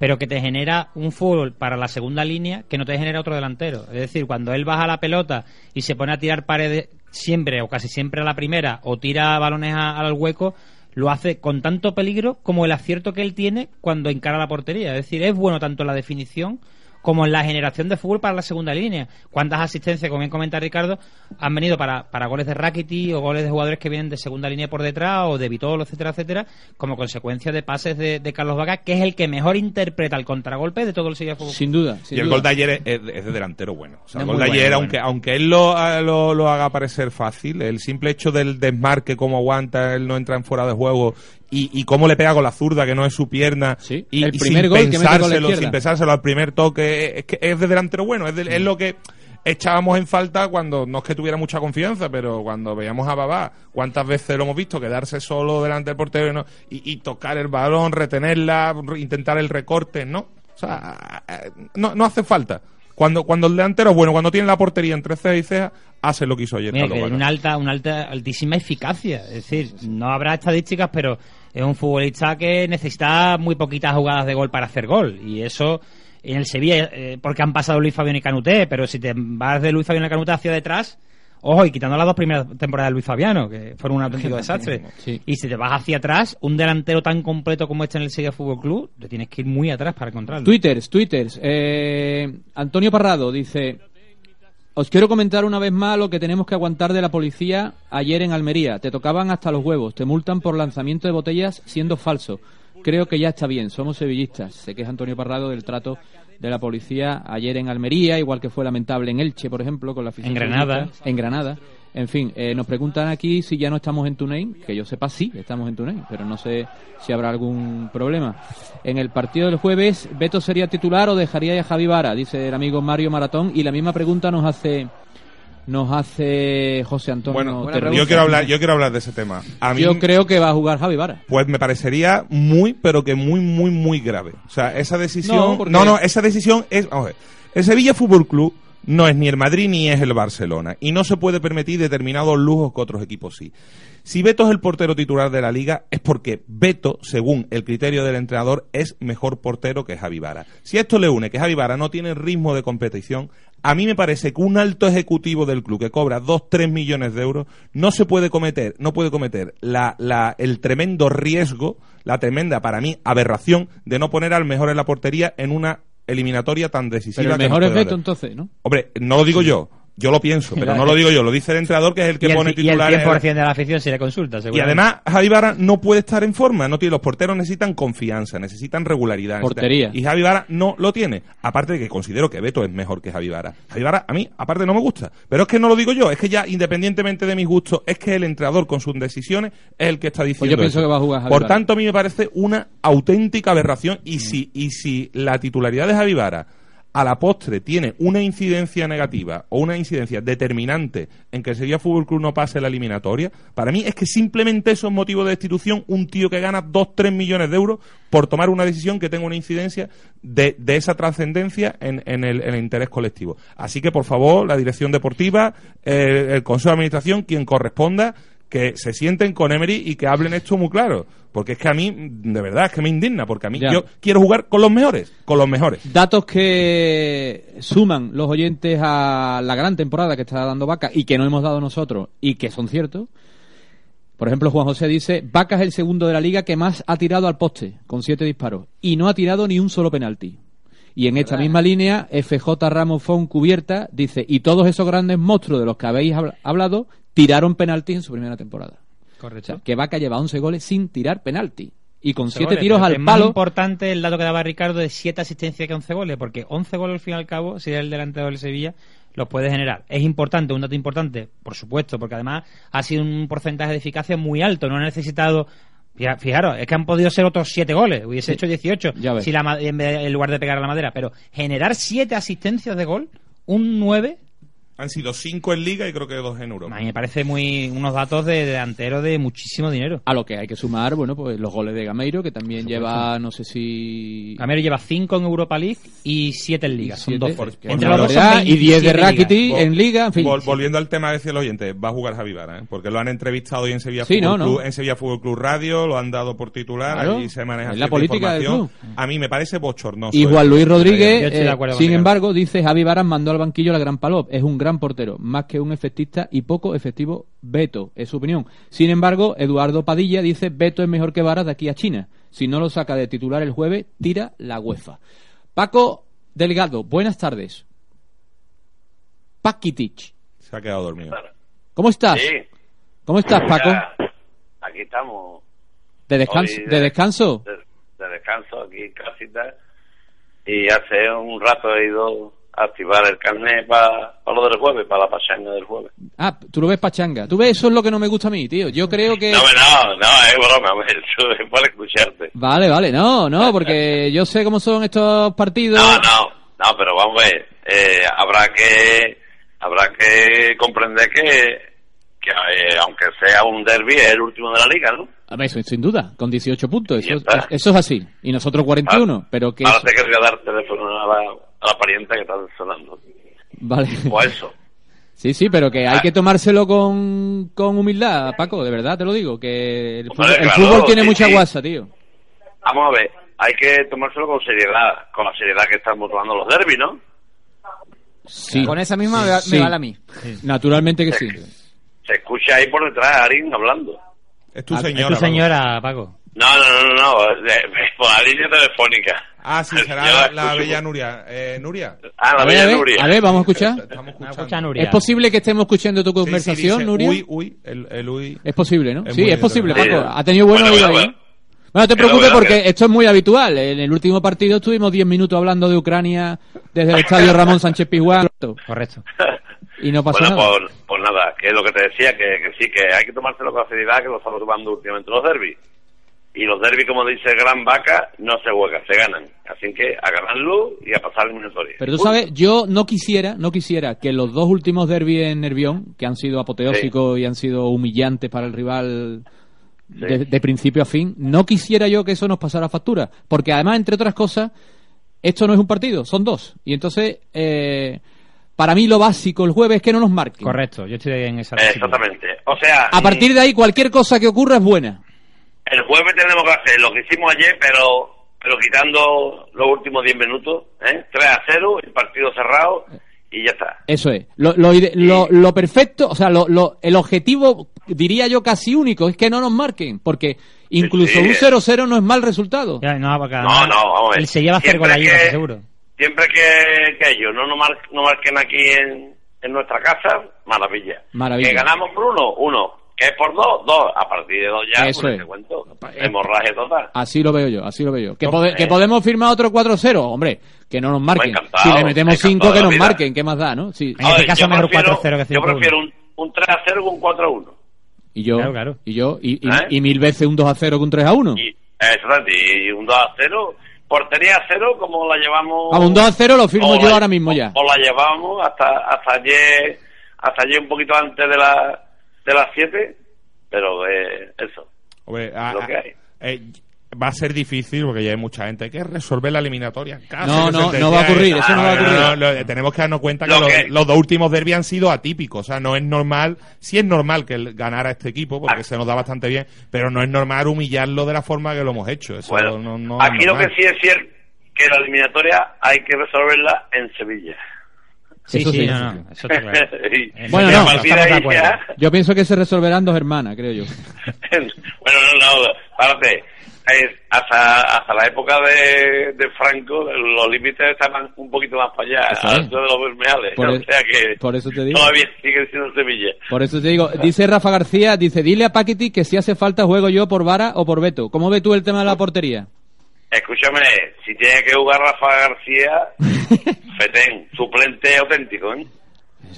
pero que te genera un fútbol para la segunda línea que no te genera otro delantero. Es decir, cuando él baja la pelota y se pone a tirar paredes siempre o casi siempre a la primera o tira balones a- al hueco, lo hace con tanto peligro como el acierto que él tiene cuando encara la portería. Es decir, es bueno tanto la definición como en la generación de fútbol para la segunda línea. ¿Cuántas asistencias, como bien comenta Ricardo, han venido para, para goles de Rakiti o goles de jugadores que vienen de segunda línea por detrás o de Vitolo, etcétera, etcétera, como consecuencia de pases de, de Carlos Vaca, que es el que mejor interpreta el contragolpe de todo el Sevilla Fútbol Sin duda. y el gol de ayer es, es- es de delantero bueno. O sea, el gol de ayer, aunque, aunque él lo, lo, lo haga parecer fácil, el simple hecho del desmarque, cómo aguanta, él no entra en fuera de juego y, y cómo le pega con la zurda, que no es su pierna, y, el y primer sin gol pensárselo, sin pensárselo al primer toque, es que es de delantero bueno, es, de- es lo que echábamos en falta cuando, no es que tuviera mucha confianza, pero cuando veíamos a Babá, cuántas veces lo hemos visto quedarse solo delante del portero y, no- y- y tocar el balón, retenerla, re- intentar el recorte, ¿no? O sea, no, no hace falta. Cuando, cuando el delantero es bueno, cuando tiene la portería entre cejas y cejas, hace lo que hizo ayer. Mira, que una alta, una alta, altísima eficacia. Es decir, no habrá estadísticas, pero es un futbolista que necesita muy poquitas jugadas de gol para hacer gol. Y eso en el Sevilla, eh, porque han pasado Luis Fabián y Canuté, pero si te vas de Luis Fabián y Canuté hacia detrás, ojo, y quitando las dos primeras temporadas de Luis Fabiano, que fueron un auténtico desastre. Y si te vas hacia atrás, un delantero tan completo como este en el Sevilla Fútbol Club, te tienes que ir muy atrás para encontrarlo. Twitters, twitters. Eh, Antonio Parrado dice: Os quiero comentar una vez más lo que tenemos que aguantar de la policía ayer en Almería. Te tocaban hasta los huevos, te multan por lanzamiento de botellas siendo falso. Creo que ya está bien, somos sevillistas. Se queja Antonio Parrado del trato de la policía ayer en Almería, igual que fue lamentable en Elche, por ejemplo, con la afición En Granada. sevillista. En Granada. En fin, eh, nos preguntan aquí si ya no estamos en Tunein, que yo sepa sí, estamos en Tunein, pero no sé si habrá algún problema. En el partido del jueves, ¿Beto sería titular o dejaría a Javi Vara? Dice el amigo Mario Maratón, y la misma pregunta nos hace nos hace José Antonio. Bueno, yo quiero hablar, yo quiero hablar de ese tema. A mí, Yo creo que va a jugar Javi Vara. Pues me parecería muy, pero que muy, muy, muy grave. O sea, esa decisión. No, No, esa decisión es. Vamos a ver. El Sevilla Fútbol Club no es ni el Madrid ni es el Barcelona. Y no se puede permitir determinados lujos que otros equipos sí. Si Beto es el portero titular de la liga, es porque Beto, según el criterio del entrenador, es mejor portero que Javi Vara. Si esto le une que Javi Vara no tiene ritmo de competición, a mí me parece que un alto ejecutivo del club que cobra 2-3 millones de euros no se puede cometer, no puede cometer la, la- el tremendo riesgo, la tremenda, para mí, aberración de no poner al mejor en la portería en una eliminatoria tan decisiva. Pero el que nos mejor es Beto valer. entonces, ¿no? Hombre, no lo digo yo, yo lo pienso, pero no lo digo yo, lo dice el entrenador que es el que y el, pone y el titulares. 100% de la afición se le consulta, Y seguramente. además, Javi Vara no puede estar en forma. No tiene, los porteros necesitan confianza, necesitan regularidad. necesitan- Portería. y Javi Vara no lo tiene. Aparte de que considero que Beto es mejor que Javi Vara. Javi Vara, a mí, aparte, no me gusta. Pero es que no lo digo yo. Es que ya, independientemente de mis gustos, es que el entrenador con sus decisiones es el que está diciendo Pues yo pienso eso. que va a jugar Javi Por tanto, a mí me parece una auténtica aberración. Y si, y si la titularidad de Javi Vara a la postre tiene una incidencia negativa o una incidencia determinante en que el Sevilla Fútbol Club no pase la eliminatoria, para mí es que simplemente eso es motivo de destitución un tío que gana 2-3 millones de euros por tomar una decisión que tenga una incidencia de, de esa trascendencia en, en el, en el interés colectivo. Así que, por favor, la dirección deportiva, eh, el Consejo de Administración, quien corresponda, que se sienten con Emery y que hablen esto muy claro. Porque es que a mí, de verdad, es que me indigna. Porque a mí, Ya. yo quiero jugar con los mejores. Con los mejores. Datos que suman los oyentes a la gran temporada que está dando Vaca y que no hemos dado nosotros y que son ciertos. Por ejemplo, Juan José dice, Vaca es el segundo de la liga que más ha tirado al poste, con siete disparos, y no ha tirado ni un solo penalti. Y en esta misma línea, FJ Ramos Fon Cubierta dice, y todos esos grandes monstruos de los que habéis habla- hablado tiraron penalti en su primera temporada. Correcto. O sea, que Vaca lleva 11 goles sin tirar penalti. Y con 11 siete goles, tiros pero al es palo. importante el dato que daba Ricardo de 7 asistencias que 11 goles, porque 11 goles al fin y al cabo, si eres el delantero del Sevilla, los puede generar. Es importante, un dato importante, por supuesto, porque además ha sido un porcentaje de eficacia muy alto, no ha necesitado... fija- Fijaros, es que han podido ser otros 7 goles, hubiese Sí. hecho 18 Ya ves. si la, en lugar de pegar a la madera, pero generar 7 asistencias de gol, un 9, Han sido cinco en Liga y creo que dos en Europa. a mí me parece muy unos datos de delantero de muchísimo dinero. A lo que hay que sumar, bueno, pues los goles de Gameiro, que también lleva, no sé si... Gamero lleva 5 en Europa League y 7 en Liga, son siete, 12. por- por Entre los dos son barbaridad, y 10 de 27 Rakiti en Liga, en fin. Vol- volviendo al tema que decía el oyente, va a jugar Javi Vara, ¿eh? porque lo han entrevistado hoy en Sevilla, Sí, Fútbol no, Club, no. en Sevilla Fútbol Club Radio, lo han dado por titular, Claro, allí se maneja la política del información. A mí me parece bochornoso. Y ¿eh? Juan Luis Rodríguez, de eh, sin embargo, dice Javi Varas mandó al banquillo la Gran Palop. Es un gran portero, más que un efectista y poco efectivo Beto, es su opinión. Sin embargo, Eduardo Padilla dice Beto es mejor que Varas de aquí a China. Si no lo saca de titular el jueves, tira la UEFA. Paco Delgado, buenas tardes. Pakitic. Se ha quedado dormido. ¿Cómo estás? Sí. ¿Cómo estás, Paco? Ya, Aquí estamos. ¿De descanso? Hoy ¿De descanso? De, de descanso aquí en casita. Y hace un rato he ido activar el carnet para lo del jueves, para la pachanga del jueves. Ah, tú lo ves pachanga. Tú ves, eso es lo que no me gusta a mí, tío. Yo creo que... No, no, no, es broma, *laughs* es para escucharte. Vale, vale, no, no, porque yo sé cómo son estos partidos. No, no, no, pero vamos a ver, eh, habrá que habrá que comprender que, que eh, aunque sea un derby, es el último de la liga, ¿no? A ver, eso sin duda, con 18 puntos. Eso, eso es así. Y nosotros 41, pero que... Ahora eso- te querría dar teléfono a la, a la parienta que está sonando. Vale. O eso. Sí, sí, pero que hay Ah. que tomárselo con, con humildad, Paco, de verdad te lo digo, que el fútbol, el tiene sí, mucha sí. guasa, tío. Vamos a ver, hay que tomárselo con seriedad, con la seriedad que estamos tomando los derbis, ¿no? Sí. Con esa misma me, Sí. me vale a mí. Naturalmente que sí. Se escucha ahí por detrás a alguien hablando. Es Ah, Es tu señora, Paco. No, no, no, no, no, de- de- por la línea telefónica. Ah, sí, será *laughs* la, la bella Nuria. Eh, Nuria. Ah, la A bella ver, Nuria. a ver, vamos a escuchar. Estamos Escucha a Nuria. ¿Es posible que estemos escuchando tu Sí, sí, conversación, dice, Nuria? Uy, uy, el, el uy. Es posible, ¿no? Es sí, es posible. Paco. Ha tenido buen Bueno, oído bueno, ahí, bueno. ¿eh? Bueno, no te preocupes porque que- esto es muy habitual. En el último partido estuvimos 10 minutos hablando de Ucrania desde el estadio Ramón Sánchez Pizjuán Correcto. y no pasó Bueno, nada. pues, pues nada, que es lo que te decía, que, que sí, que hay que tomárselo con seriedad, que lo estamos tomando últimamente los derbis. Y los derbis, como dice el Gran Vaca, no se juegan, se ganan. Así que a ganarlo y a pasar la eliminatoria. Pero tú sabes, yo no quisiera, no quisiera que los dos últimos derbis en Nervión, que han sido apoteósicos y han sido humillantes para el rival de, de principio a fin, no quisiera yo que eso nos pasara factura. Porque además, entre otras cosas, esto no es un partido, son dos. Y entonces, eh, para mí lo básico el jueves es que no nos marquen. Correcto, yo estoy en esa Exactamente. O sea, A partir de ahí, cualquier cosa que ocurra es buena. El jueves tenemos que hacer lo que hicimos ayer, pero pero quitando los últimos 10 minutos, ¿eh? 3 a 0, el partido cerrado y ya está. Eso es. Lo, lo, ide- lo- lo perfecto, o sea, lo, lo- el objetivo, diría yo casi único, es que no nos marquen. Porque incluso sí, un eh. 0-0 no es mal resultado. Ya, no, No, no, vamos a ver. Él se lleva a hacer Siempre gol allí, que- seguro. Siempre que, que ellos no nos mar- no marquen aquí en, en nuestra casa, maravilla. Maravilla. Que ganamos por uno, uno. Que es por dos, dos. A partir de dos ya, Eso pues es. te cuento. Hemorragia total. Así lo veo yo, así lo veo yo. Que, No, pode- eh. que podemos firmar otro 4-0, hombre, que no nos marquen. encantado, si le metemos encantado 5, que nos vida. marquen, ¿qué más da, no? Sí. En este caso, yo mejor prefiero- 4-0 que Yo 5-1. prefiero un, un 3 a 0 que un 4 a 1. Y yo, Claro, claro. y yo, y, y- ¿Eh? y mil veces un 2-0 que un 3-1. Y, exactamente, y un 2 a 0. Portería a 0 como la llevamos... A un 2-0 lo firmo o yo la- ahora mismo ya. O la llevamos hasta hasta ayer, hasta ayer un poquito antes de, la, de las 7, pero eh, eso. Hombre, a- Lo que a- hay. eh, va a ser difícil porque ya hay mucha gente. Hay que resolver la eliminatoria. en casa, No, que no, no va a ocurrir, eso no va a no, ocurrir. no, tenemos que darnos cuenta que, Lo los, que- los dos últimos derbis han sido atípicos. O sea, no es normal. Sí es normal que ganara este equipo Ah. porque se nos da bastante bien, pero no es normal humillarlo de la forma que lo hemos hecho. Eso Bueno, no, no es aquí lo que sí es cierto que la eliminatoria hay que resolverla en Sevilla. Sí, Eso sí, sí, no, eso no, sí. eso está claro. *laughs* Bueno, no, estamos de acuerdo. Yo pienso que se resolverán dos hermanas, creo yo. *laughs* bueno, no, no, párate. Eh, hasta, hasta la época de, de Franco, los límites estaban un poquito más para allá, de los Bermeales. Por o e- sea que por eso te digo. todavía sigue siendo Sevilla. Por eso te digo, dice Rafa García, dice, dile a Paquiti que si hace falta juego yo por Vara o por Beto. ¿Cómo ves tú el tema de la portería? Escúchame, si tiene que jugar Rafa García, *laughs* Fetén, suplente auténtico, ¿eh?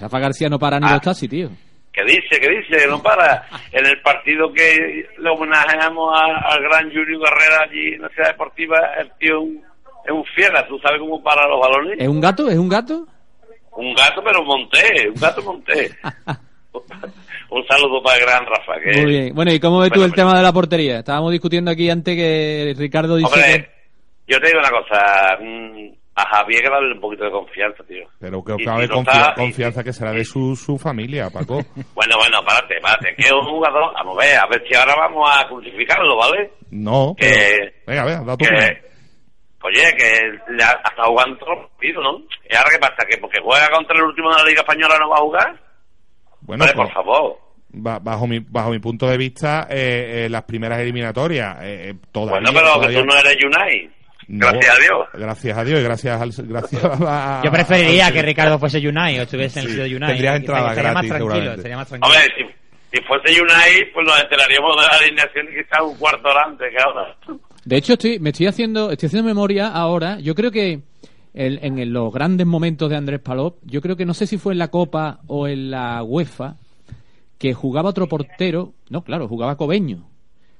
Rafa García no para ni Ah. los taxis, tío. que dice, que dice, no para. En el partido que le homenajeamos al gran Junior Carrera allí en la ciudad deportiva, el tío es un, es un fiera, ¿tú sabes cómo para los balones? ¿Es un gato? ¿Es un gato? Un gato, pero monté, un gato monté. *laughs* un saludo para el gran Rafa. Que, Muy bien. Bueno, ¿y cómo ves tú el tema de la portería? Estábamos discutiendo aquí antes que Ricardo dice Hombre, yo te digo una cosa, mm, a Javier hay que darle un poquito de confianza, tío. Pero que cabe si no confia- está- confianza que será de su, su familia, Paco. *laughs* Bueno, bueno, párate, párate, que es un jugador, vamos a ver, a ver si ahora vamos a crucificarlo, ¿vale? No, Que- pero... Venga, venga, da tu que, oye, que le ha, hasta jugando los partidos, ¿no? ¿Y ahora qué pasa? ¿Que porque juega contra el último de la Liga Española no va a jugar? Bueno, Hombre, pues, por favor. Ba- bajo mi bajo mi punto de vista, eh, eh, las primeras eliminatorias, eh, eh, todavía... Bueno, pero que todavía- tú no eres Unai. Gracias a Dios. Gracias a Dios y gracias, al, gracias *laughs* a... Yo preferiría que Ricardo fuese Unai o estuviese en el Sí, sitio de Unai. tendrías que estaría más tranquilo, estaría más tranquilo. Hombre, si, si fuese Unai, pues nos enteraríamos de la alineación y quizás un cuarto hora antes que ahora. De hecho, estoy, me estoy haciendo, estoy haciendo memoria ahora. Yo creo que el- en el- los grandes momentos de Andrés Palop, yo creo que no sé si fue en la Copa o en la UEFA, que jugaba otro portero. No, claro, jugaba Cobeño.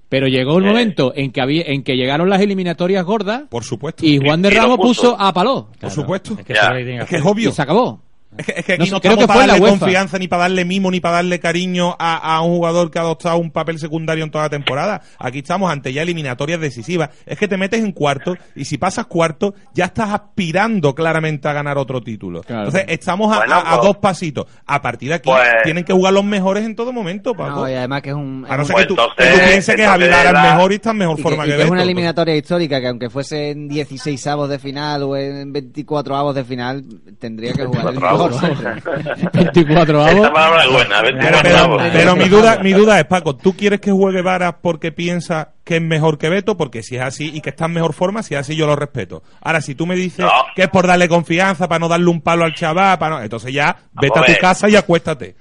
Pero llegó el momento en que había, en que llegaron las eliminatorias gordas. Por supuesto. Y Juan de Ramos puso. puso a Paló. Por supuesto. Es que es que Es obvio. Y se acabó. Es que, es que No aquí no, creo estamos que para darle UEFA. confianza, ni para darle mimo, ni para darle cariño a, a un jugador que ha adoptado un papel secundario en toda la temporada. Aquí estamos ante ya eliminatorias decisivas. Es que te metes en cuarto y si pasas cuarto ya estás aspirando claramente a ganar otro título. Entonces estamos a, Bueno, a- a pues- dos pasitos. A partir de aquí Pues- tienen que jugar los mejores en todo momento, Paco. No, y además que es un... a no ser que tú, Entonces- que tú pienses que Javi Lara es la- mejor y está en mejor y que, forma y que, que es una eliminatoria histórica que aunque fuese en 16 avos de final o en 24 avos de final tendría que jugar el 24 mejor. *laughs* avos. 24 avos. Esa palabra es buena, Pero, 24 pero- avos. pero mi duda, mi duda es, Paco, ¿tú quieres que juegue Varas porque piensa que es mejor que Beto? Porque si es así y que está en mejor forma, si es así yo lo respeto. Ahora, si tú me dices No. que es por darle confianza, para no darle un palo al chaval, para no... entonces ya vete a tu casa y acuéstate.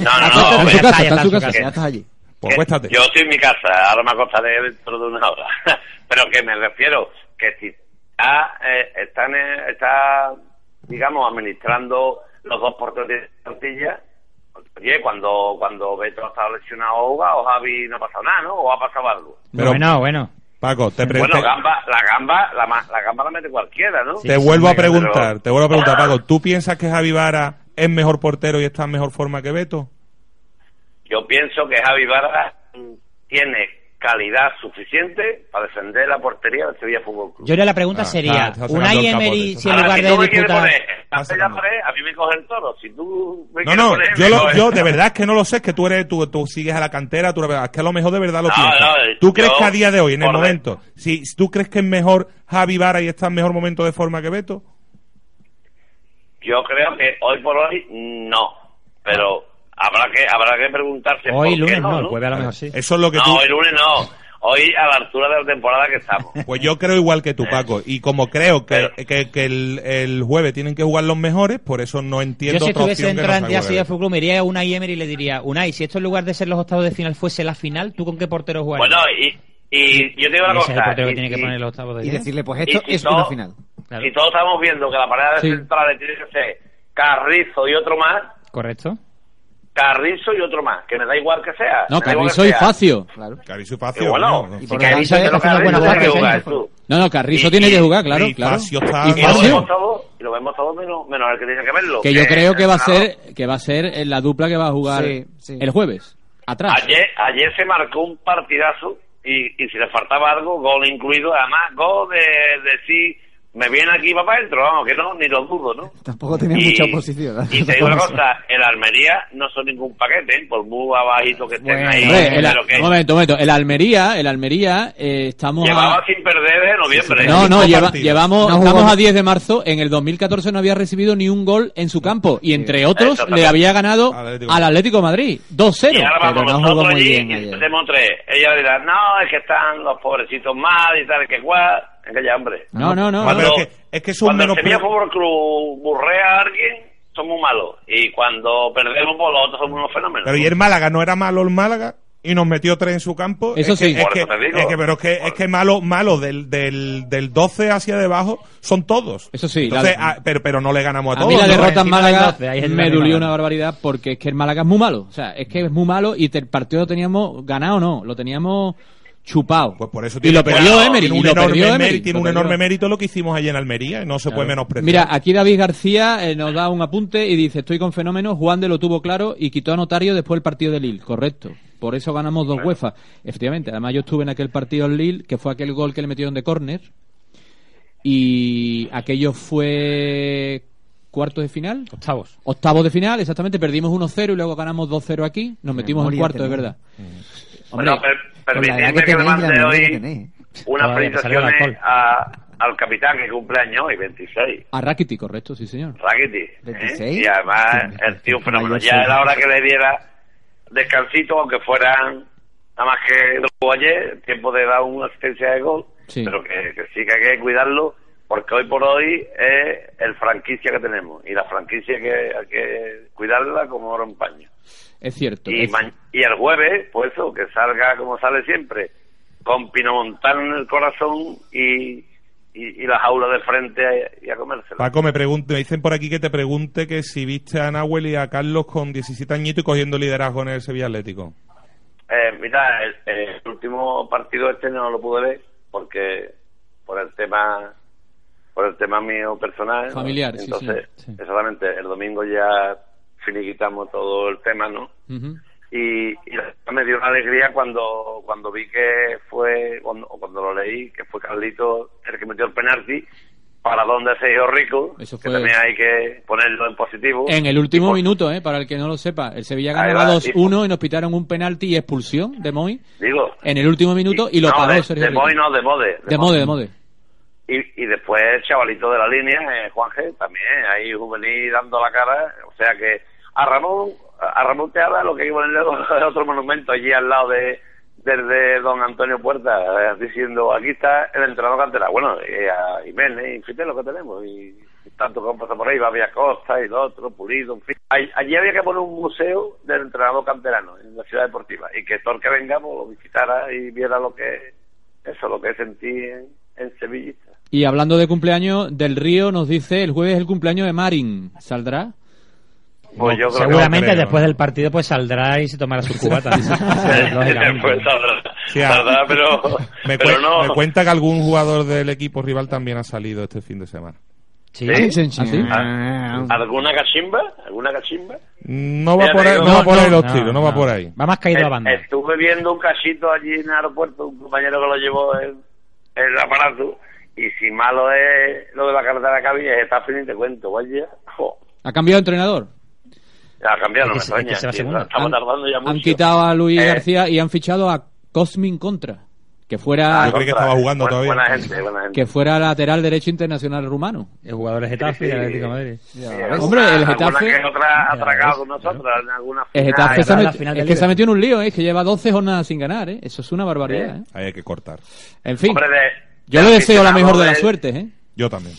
No, no, Está no. en su ya casa, está, está en su ya casa. Ya estás allí. Pues acuéstate. Yo estoy en mi casa, ahora me acostaré dentro de una hora. *laughs* Pero que me refiero que si está, eh, están, eh, está, digamos, administrando los dos porteros de plantilla, oye, cuando, cuando Beto ha estado lesionado o o Javi no ha pasado nada, ¿no? O ha pasado algo. Pero- bueno, bueno. Paco, te, pre- Bueno, gamba, la gamba, la, ma- la gamba la mete cualquiera, ¿no? te vuelvo a Pero- preguntar, te vuelvo a preguntar, Paco, ¿tú piensas que Javi Vara es mejor portero y está en mejor forma que Beto? Yo pienso que Javi Barra mm, tiene calidad suficiente para defender la portería del Sevilla Fútbol Club. Yo la pregunta Ah, sería, el Emery, si en Ahora, lugar de disputar... a mí me coge el toro. Si tú me No, quieres no, poner, yo, me lo- coge. yo de verdad es que no lo sé, es que tú eres, tú, tú sigues a la cantera, tú, es que a lo mejor de verdad lo No, piensas. no, ¿Tú crees que a día de hoy, en el momento, si, si tú crees que es mejor Javi Vara y está en mejor momento de forma que Beto? Yo creo que hoy por hoy no, pero habrá que habrá que preguntarse Hoy por lunes qué no, no, ¿no? jueves a lo mejor sí. Eso es lo que No, tú... hoy lunes no. Hoy a la altura de la temporada que estamos. *laughs* Pues yo creo igual que tú, Paco. Y como creo que, que, que el, el jueves tienen que jugar los mejores, por eso no Yo entiendo si otra estuviese opción que dentro de Sevilla Guardiola. Fútbol Club, me iría a Unai Emery y le diría, Unai, si esto en lugar de ser los octavos de final fuese la final, ¿tú con qué portero jugarías? Bueno, y, y yo te digo una el cosa. portero que y- tiene que y- poner los octavos de Y decirle, pues esto si es todo- una final. Claro. Y todos estamos viendo que la pareja de Sí. centrales tiene que ser Carrizo y otro más. ¿Correcto? Carrizo y otro más. Que me da igual que sea. No, Carrizo y. Facio. Claro. Carrizo y Facio, bueno, ¿no? Y Sí, por Carrizo que jugar, tú. No, no, Carrizo Y- tiene que y- jugar, claro, y claro. Facio está- Y Y lo Facio. vemos todo, y lo vemos todo menos, menos el que tiene que verlo. Que yo creo que va a ser que va a ser en la dupla que va a jugar Sí, sí. el jueves. Atrás. Ayer, ayer se marcó un partidazo y, y si le faltaba algo, gol incluido. Además, gol de decir, me viene aquí para adentro, vamos, que no, ni lo dudo, ¿no? *laughs* Tampoco tenía Y- mucha oposición. Y te digo una *laughs* cosa, el Almería no son ningún paquete, ¿eh? por muy abajito que estén Bueno, ahí. Hombre, el, pero que un momento, un momento. El Almería, el Almería, eh, estamos llevaba a... sin perder desde noviembre. No, no, Cinco lleva- llevamos, No estamos a 10 de marzo. En el 2014 no había recibido ni un gol en su campo. Y entre otros, Exactamente. le había ganado Atlético. al Atlético de Madrid. 2-0. Y ahora pero vamos no nosotros jugó muy allí bien y ayer. Ella dirá, no, es que están los pobrecitos mal y tal, que cuál. Es que ya, hombre. No, no, no. Pero no. es que, es que son Cuando menos... el Sevilla Fútbol Club burrea a alguien, somos malos. Y cuando perdemos, pues los otros somos unos fenómenos. Pero y el Málaga no era malo el Málaga y nos metió tres en su campo. Eso es que- sí. Es Por que, eso te digo. es que- pero es que, es que malo, malo del, del, del 12 hacia debajo son todos. Eso sí, Entonces, la- ah, pero, pero no le ganamos a A todos. mí la ¿no? derrota en Málaga 12, ahí es el me dolió una barbaridad porque es que el Málaga es muy malo. O sea, es que es muy malo y el partido lo teníamos ganado o no, lo teníamos chupado. Pues por eso y tiene, lo perdió tiene Emery. un y lo enorme perdió mérito- Emery, tiene lo un enorme mérito lo que hicimos ayer en Almería no se puede menospreciar. Mira, aquí David García eh, nos da un apunte y dice, estoy con fenómenos, Juan de lo tuvo claro y quitó a Notario después del partido de Lille, correcto. Por eso ganamos dos UEFA. Efectivamente, además yo estuve en aquel partido en Lille, que fue aquel gol que le metieron de córner, y aquello fue cuartos de final. Octavos. Octavos de final, exactamente, perdimos 1-0 y luego ganamos 2-0 aquí, nos metimos en Memoria cuartos, es verdad. Hombre, Bueno, per- Con la edad permitidme que que le mande hoy unas felicitaciones a, al capitán que cumple años hoy, 26. a Rakiti, correcto, sí señor. Rackety. ¿eh? 26. Y además Sí, el tío fenómeno. Ya era hora que le diera descansito, aunque fueran nada más que lo jugó ayer, tiempo de dar una asistencia de gol. Sí. pero que, que sí que hay que cuidarlo porque hoy por hoy es el franquicia que tenemos y la franquicia que hay que cuidarla como oro en paño. Es cierto. Y, es- ma- y el jueves, pues eso, que salga como sale siempre, con Pinomontano en el corazón y, y, y la jaula de frente a- y a comérsela. Paco, me, pregunte, me dicen por aquí que te pregunte que si viste a Nahuel y a Carlos con 17 añitos y cogiendo liderazgo en el Sevilla Atlético. Eh, mira, el, el último partido este no lo pude ver porque por el tema por el tema mío personal. Familiar, sí, entonces sí. exactamente el domingo ya finiquitamos todo el tema no Ujú. y, y me dio una alegría cuando cuando vi que fue cuando, o cuando lo leí que fue Carlito el que metió el penalti para donde se dio rico Eso que fue- también hay que ponerlo en positivo En el último minuto, ¿eh? para el que no lo sepa, el Sevilla ganaba va, 2-1 y nos pitaron un penalti y expulsión de Moy digo en el último minuto y, lo no, paró de, Sergio de Rico. Moy no de Mode De Mode, de Mode. Y, y después el chavalito de la línea, eh, Juanje, también, ahí juvenil dando la cara. O sea que a Ramón, a Ramón Teada lo que hay que ponerle *laughs* otro monumento allí al lado de del de don Antonio Puerta, eh, diciendo, aquí está el entrenador cantera. Bueno, y a Jiménez, y fíjate lo que tenemos. Y, tanto como pasa por ahí, Babia Costa y lo otro, Pulido, en fin. Allí había que poner un museo del entrenador canterano en la ciudad deportiva. Y que todo el que venga pues, lo visitara y viera lo que, eso, lo que sentí en, en Sevilla. Y hablando de cumpleaños, Del Río nos dice el jueves es el cumpleaños de Marin. ¿Saldrá? Pues yo creo que Seguramente creo. después del partido pues saldrá y se tomará sus cubatas. *laughs* *laughs* lógicamente. Pues saldrá, Sí, a- saldrá, pero, *laughs* Me, pero cuen- no. me cuenta que algún jugador del equipo rival también ha salido este fin de semana. Sí. ¿Sí? ¿Ah, sí? ¿Ah, ¿Alguna cachimba? ¿Alguna cachimba? No va por ahí, no va por ahí los no, tiros, no va por ahí. Va más caído la Eh, banda. Estuve viendo un cachito allí en el aeropuerto, un compañero que lo llevó en el aparato, y si malo es lo de la carretera de Cabi, está fin y te cuento, vaya. Jo, ¿Ha cambiado de entrenador? Ya ha cambiado, no me Es que se- es que extraña. sí, estamos Han- tardando ya mucho. Han quitado a Luis Eh, García y han fichado a Cosmin Contra, que fuera Yo creí que estaba jugando buena, todavía. Buena gente, buena gente. que fuera lateral derecho internacional rumano. El jugador de Getafe y el Atlético de Madrid. Sí, Hombre, el Getafe- que otra en alguna El. Getafe se met- es que se ha metido en un lío, ¿eh? que lleva 12 jornadas sin ganar. ¿eh? Eso es una barbaridad. ¿eh? Ahí hay que cortar. En fin, Hombre, de- yo de le deseo la mejor de las suertes. ¿eh? Yo también.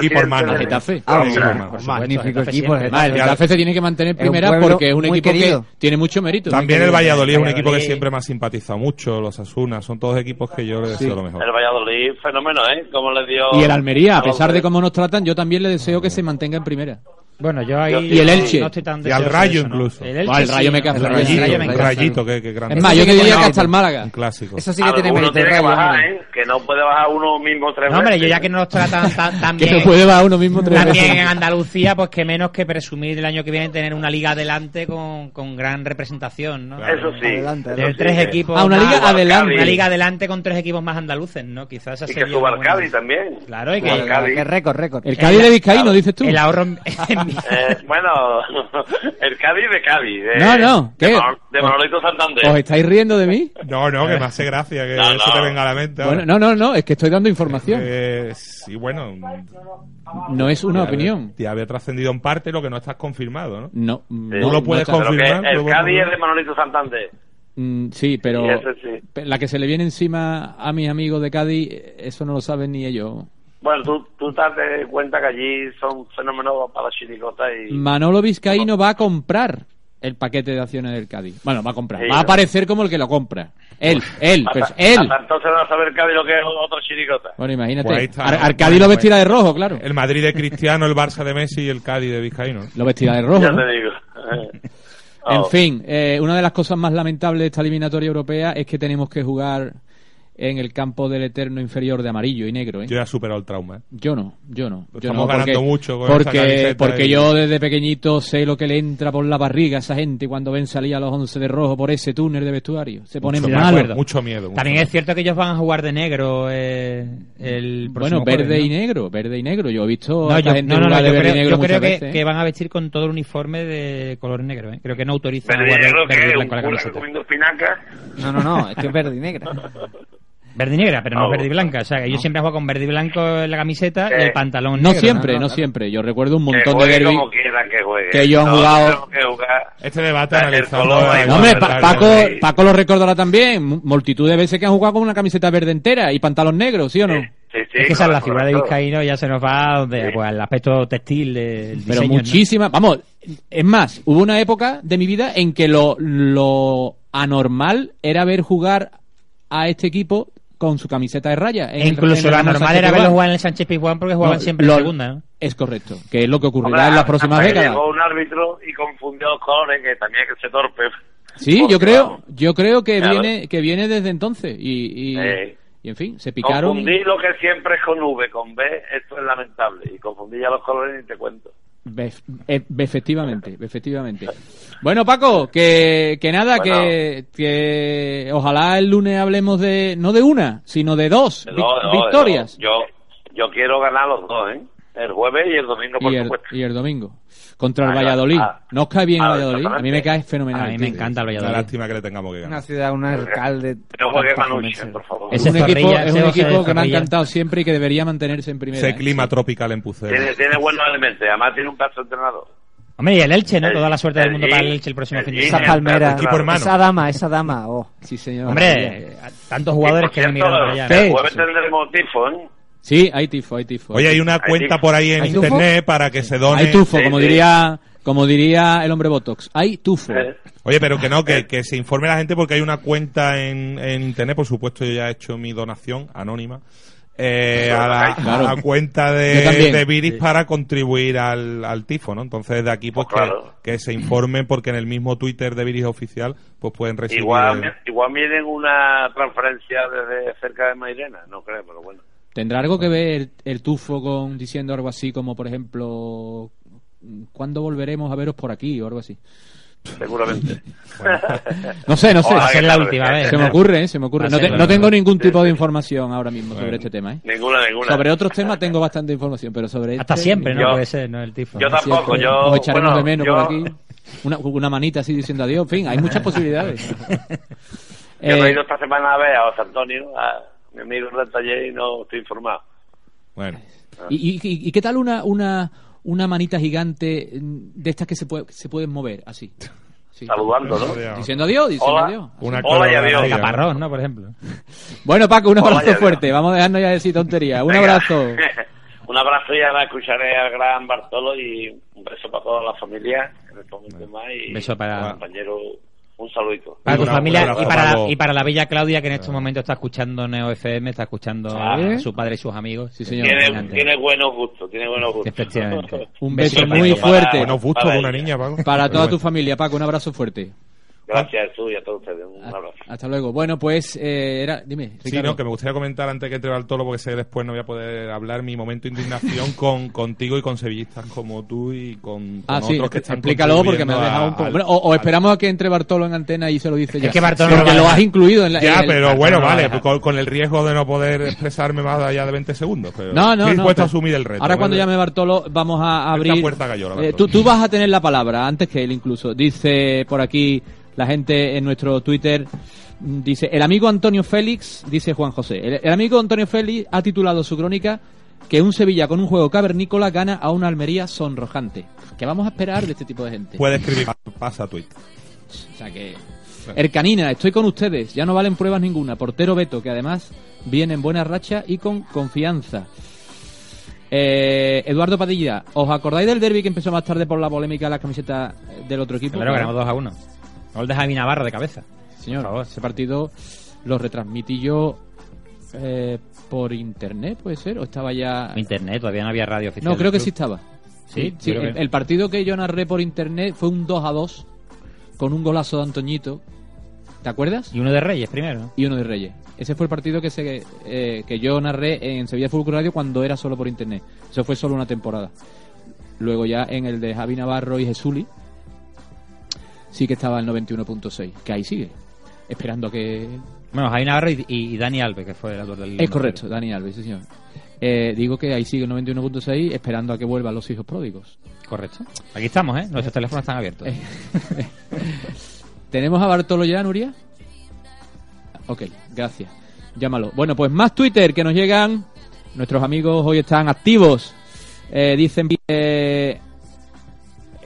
Y por mano. Al Getafe. Ah, Sí, por magnífico Getafe equipo. el el Getafe. Se tiene que mantener primera porque es un equipo querido. que tiene mucho mérito. También el Valladolid es un equipo que siempre me ha simpatizado mucho, los Asuna, son todos equipos que yo le deseo lo mejor. El Valladolid, fenómeno, ¿eh? Como le dio... Y el Almería, a pesar de de- cómo nos tratan, yo también le deseo que se mantenga en primera. Bueno, yo ahí Y el Elche. no estoy tan Y al Rayo de eso, ¿no? incluso. El, Elche Ah, el Rayo sí, me cae el Rayito, el Rayo me encanta. rayito, que, que grande. Es más, yo te diría que hasta el Málaga. Un clásico. Eso sí que tiene mérito. tiene que bajar. ¿eh? Que no puede bajar uno mismo tres No, hombre, yo veces. ya que no nos tratan tan, tan *laughs* Que bien, no puede bajar uno mismo tres también veces. en Andalucía, pues que menos que presumir el año que viene tener una liga adelante con, con gran representación, ¿no? Eso sí. Adelante, eso Tener sí, tres que- equipos. Ah, una más- liga adelante. Una liga adelante con tres equipos más andaluces, ¿no? Quizás esa Y que suba el Cádiz también. Claro, y Suba que- el Cádiz. Que récord, récord. El Cádiz de Vizcaíno, dices tú. *laughs* El ahorro. *laughs* Eh, bueno, *laughs* el Cádiz de Cádiz. de- No, no, De, ¿qué? De Manolito Santander. ¿Os estáis riendo de mí? No, no, que me hace gracia que No, eso no. te venga a la mente. Bueno, no, no, no, es que estoy dando información. Eh, sí, bueno. No es una opinión. Te había trascendido en parte lo que no estás confirmado, ¿no? No, Sí. no lo puedes confirmar, el Cádiz es de Manolito Santander. Mm, sí, pero sí. la que se le viene encima a mis amigos de Cádiz, eh, eso no lo saben ni ellos. Bueno, tú, tú te das cuenta que allí son fenómenos para la chiricota y... Manolo Vizcaíno va a comprar el paquete de acciones del Cádiz. Bueno, va a comprar. Sí, va a aparecer como el que lo compra. Él, él, Hasta- pues, él. hasta entonces no va a saber Cádiz lo que es otra chiricota. Bueno, imagínate. Pues ahí está, Ar- ¿no? Arcadi lo Bueno, vestirá de rojo, claro. El Madrid de Cristiano, el Barça de Messi y el Cádiz de Vizcaíno. Lo vestirá de rojo. Ya ¿no? te digo. En Oh. fin, eh, una de las cosas más lamentables de esta eliminatoria europea es que tenemos que jugar en el campo del eterno inferior de amarillo y negro. ¿eh? Yo ya he superado el trauma. ¿eh? Yo no, yo no. Yo Estamos no, ganando mucho con esa porque, camiseta porque y- yo desde pequeñito sé lo que le entra por la barriga a esa gente cuando ven salir a los 11 de rojo por ese túnel de vestuario. Se ponen Mucho malos. miedo, mucho miedo. mucho También miedo. es cierto que ellos van a jugar de negro eh, el próximo Bueno, verde jueves, y negro, verde y negro. Yo he visto No, a yo, gente no, no, no, jugar de yo verde creo, y negro yo creo que, veces, ¿eh? que van a vestir con todo el uniforme de color negro. ¿eh? Creo que no autorizan Verde jugar negro, verde ¿qué? blanco ¿Un la? No, no, no, es que es verde y negro. *laughs* Verde y negra, pero no Ah, verde y blanca. O sea, que yo siempre he jugado con verde y blanco en la camiseta y Eh, el pantalón No negro, siempre, ¿no? no siempre. Yo recuerdo un Que montón de derbi. como quieran que que ellos han No, jugado- que jugar. Este debate No, hombre, Pa- Paco. Paco lo recordará también. Multitud de veces que han jugado con una camiseta verde entera y pantalón negro, ¿sí o no? Sí, sí, Es que esa es la figura de. Vizcaíno ya se nos va Sí. pues, al aspecto textil del Pero diseño, ¿no? muchísimas. Vamos, es más, hubo una época de mi vida en que lo, lo anormal era ver jugar a este equipo con su camiseta de raya. en E el- incluso el anormal Sánchez era verlo jugar en el Sánchez Pizjuán porque jugaban No, siempre lo- en segunda, ¿no? Es correcto, que es lo que ocurrirá Hombre, en las próximas décadas. Llegó un árbitro y confundió los colores, que también hay que ser torpe. Sí, Porque, yo creo, yo creo que Claro. viene, que viene desde entonces y, y, Eh. y, en fin, se picaron. Confundir lo que siempre es con V, con B, esto es lamentable. Y confundir ya los colores ni te cuento. Eh, efectivamente, efectivamente. Bueno, Paco, que, que nada, Bueno. que, que ojalá el lunes hablemos de, no de una, sino de dos no, victorias. Yo, yo quiero ganar los dos, ¿eh? El jueves y el domingo, por y, el, supuesto. y el domingo. Contra el Ah, Valladolid. ah, ¿No os cae bien ah, el Valladolid? A mí me cae fenomenal. A mí me encanta el Una Valladolid. lástima que le tengamos que ganar. Una ciudad, un alcalde. Manuche, por favor. Ese un equipo, es un equipo que me ha encantado siempre y que debería mantenerse en primera. Ese ¿eh? clima Sí. tropical en Pucero. Tiene, tiene buenos elementos. Además tiene un de entrenador. Hombre, y el Elche, ¿no? El- Toda la suerte del mundo el- para el Elche el próximo el- fin de el- Esa semana. palmera. Equipo hermano. Esa dama, esa dama. Oh. Sí, señor. Hombre, tantos jugadores que miran para allá. El jueves tendremos tifo, ¿eh? Sí, hay tifo, hay tifo. Oye, hay una Hay cuenta tifo. por ahí en internet para que se done. Hay tufo, como diría, como diría el hombre Botox. Hay tufo. Eh, Oye, pero que no, que, que se informe la gente porque hay una cuenta en, en internet, por supuesto, yo ya he hecho mi donación anónima. eh, a, la, Claro. a la cuenta de, de Viris para contribuir al, al tifo, ¿no? Entonces, de aquí, pues, Pues claro. que, que se informen porque en el mismo Twitter de Viris oficial, pues pueden recibir... Igual, igual vienen una transferencia desde cerca de Mairena, no creo, pero bueno. ¿Tendrá algo que ver el, el tufo con diciendo algo así como, por ejemplo, ¿cuándo volveremos a veros por aquí o algo así? Seguramente. *laughs* No sé, no sé. Ojalá Va a ser que la última vez. Se me ocurre, ¿eh? se me ocurre. No, te- no tengo ningún tipo de información ahora mismo sobre este tema, ¿eh? Ninguna, ninguna. Sobre otros temas tengo bastante información, pero sobre Hasta este, siempre, ¿no? Yo- Puede ser, ¿no? El tifo. yo tampoco, siempre. yo- Nos echaremos bueno, de menos yo- por aquí. Una, una manita así diciendo adiós. En fin, hay muchas *laughs* posibilidades. Yo Eh, he ido esta semana a ver a José Antonio, a mi amigo del taller, y no estoy informado. Bueno, ¿Y, y, y- y qué tal una, una, una manita gigante de estas que se, puede, se pueden mover así? Sí. Saludando, ¿no? Diciendo adiós, diciendo Hola. adiós. una Hola y adiós. caparrón, ¿no? Por ejemplo. *laughs* Bueno, Paco, un abrazo fuerte. Vamos a dejarnos ya de decir tonterías. Un Venga. abrazo. *laughs* un abrazo y ahora escucharé al gran Bartolo y un beso para toda la familia más y Beso para- compañero un saludito. Para tu familia y para, la, y para la bella Claudia que en estos momentos está escuchando Neo FM, está escuchando Ah. a su padre y sus amigos. Sí, señor. Tiene, buenos gustos, tiene buenos gustos. Efectivamente. *laughs* Un beso para muy fuerte Buenos gustos Para una niña, Paco. para toda tu familia, Paco. Un abrazo fuerte. Gracias a tú y a todos ustedes. Un abrazo. Hasta luego. Bueno, pues era. Dime, Sí, Ricardo. no, que me gustaría comentar antes que entre Bartolo, porque sé que después no voy a poder hablar mi momento de indignación *laughs* con contigo y con sevillistas como tú y con, con Ah, sí, otros que están explícalo porque me has dejado a- un poco. al- Bueno, o, o esperamos a que entre Bartolo en antena y se lo dice ya. que Bartolo no porque a lo has incluido en la. Ya, en el- pero bueno, no va a vale, con, con el riesgo de no poder expresarme más allá de 20 segundos. Pero No, no, estoy no. dispuesto a pero- asumir el reto. Ahora cuando llame Bartolo vamos a abrir. puerta cayó, Eh, tú, tú vas a tener la palabra antes que él incluso. Dice por aquí la gente en nuestro Twitter. Dice, el amigo Antonio Félix, dice Juan José, el, el amigo Antonio Félix ha titulado su crónica que un Sevilla con un juego cavernícola gana a una Almería sonrojante. ¿Qué vamos a esperar de este tipo de gente? Puede escribir, pasa a tweet. O sea que... Ercanina, estoy con ustedes, ya no valen pruebas ninguna. Portero Beto, que además viene en buena racha y con confianza. Eh, Eduardo Padilla, ¿os acordáis del derby que empezó más tarde por la polémica de la camiseta del otro equipo? Claro, ganamos 2 a 1. Gol de Javi Navarro de cabeza. Señor, Por favor. ese partido lo retransmití yo eh, por internet, ¿puede ser? ¿O estaba ya...? Internet, todavía no había radio oficial. No, creo que del sí club. estaba. Sí, sí, el, que- el partido que yo narré por internet fue un 2 a 2 con un golazo de Antoñito. ¿Te acuerdas? Y uno de Reyes primero. y uno de Reyes. Ese fue el partido que se eh, que yo narré en Sevilla Fútbol Club Radio cuando era solo por internet. Eso fue solo una temporada. Luego ya en el de Javi Navarro y Jesuli sí que estaba el 91.6, que ahí sigue, esperando a que Bueno, Javi Navarro y, y- Dani Alves, que fue el autor del. es correcto, Dani Alves, sí, señor. Eh, digo que ahí sigue el 91.6 esperando a que vuelvan los hijos pródigos. Correcto. Aquí estamos, ¿eh? Nuestros teléfonos están abiertos. Eh. *laughs* ¿Tenemos a Bartolo ya, Nuria? Ok, gracias. Llámalo. Bueno, pues más Twitter que nos llegan. Nuestros amigos hoy están activos. Eh, dicen eh,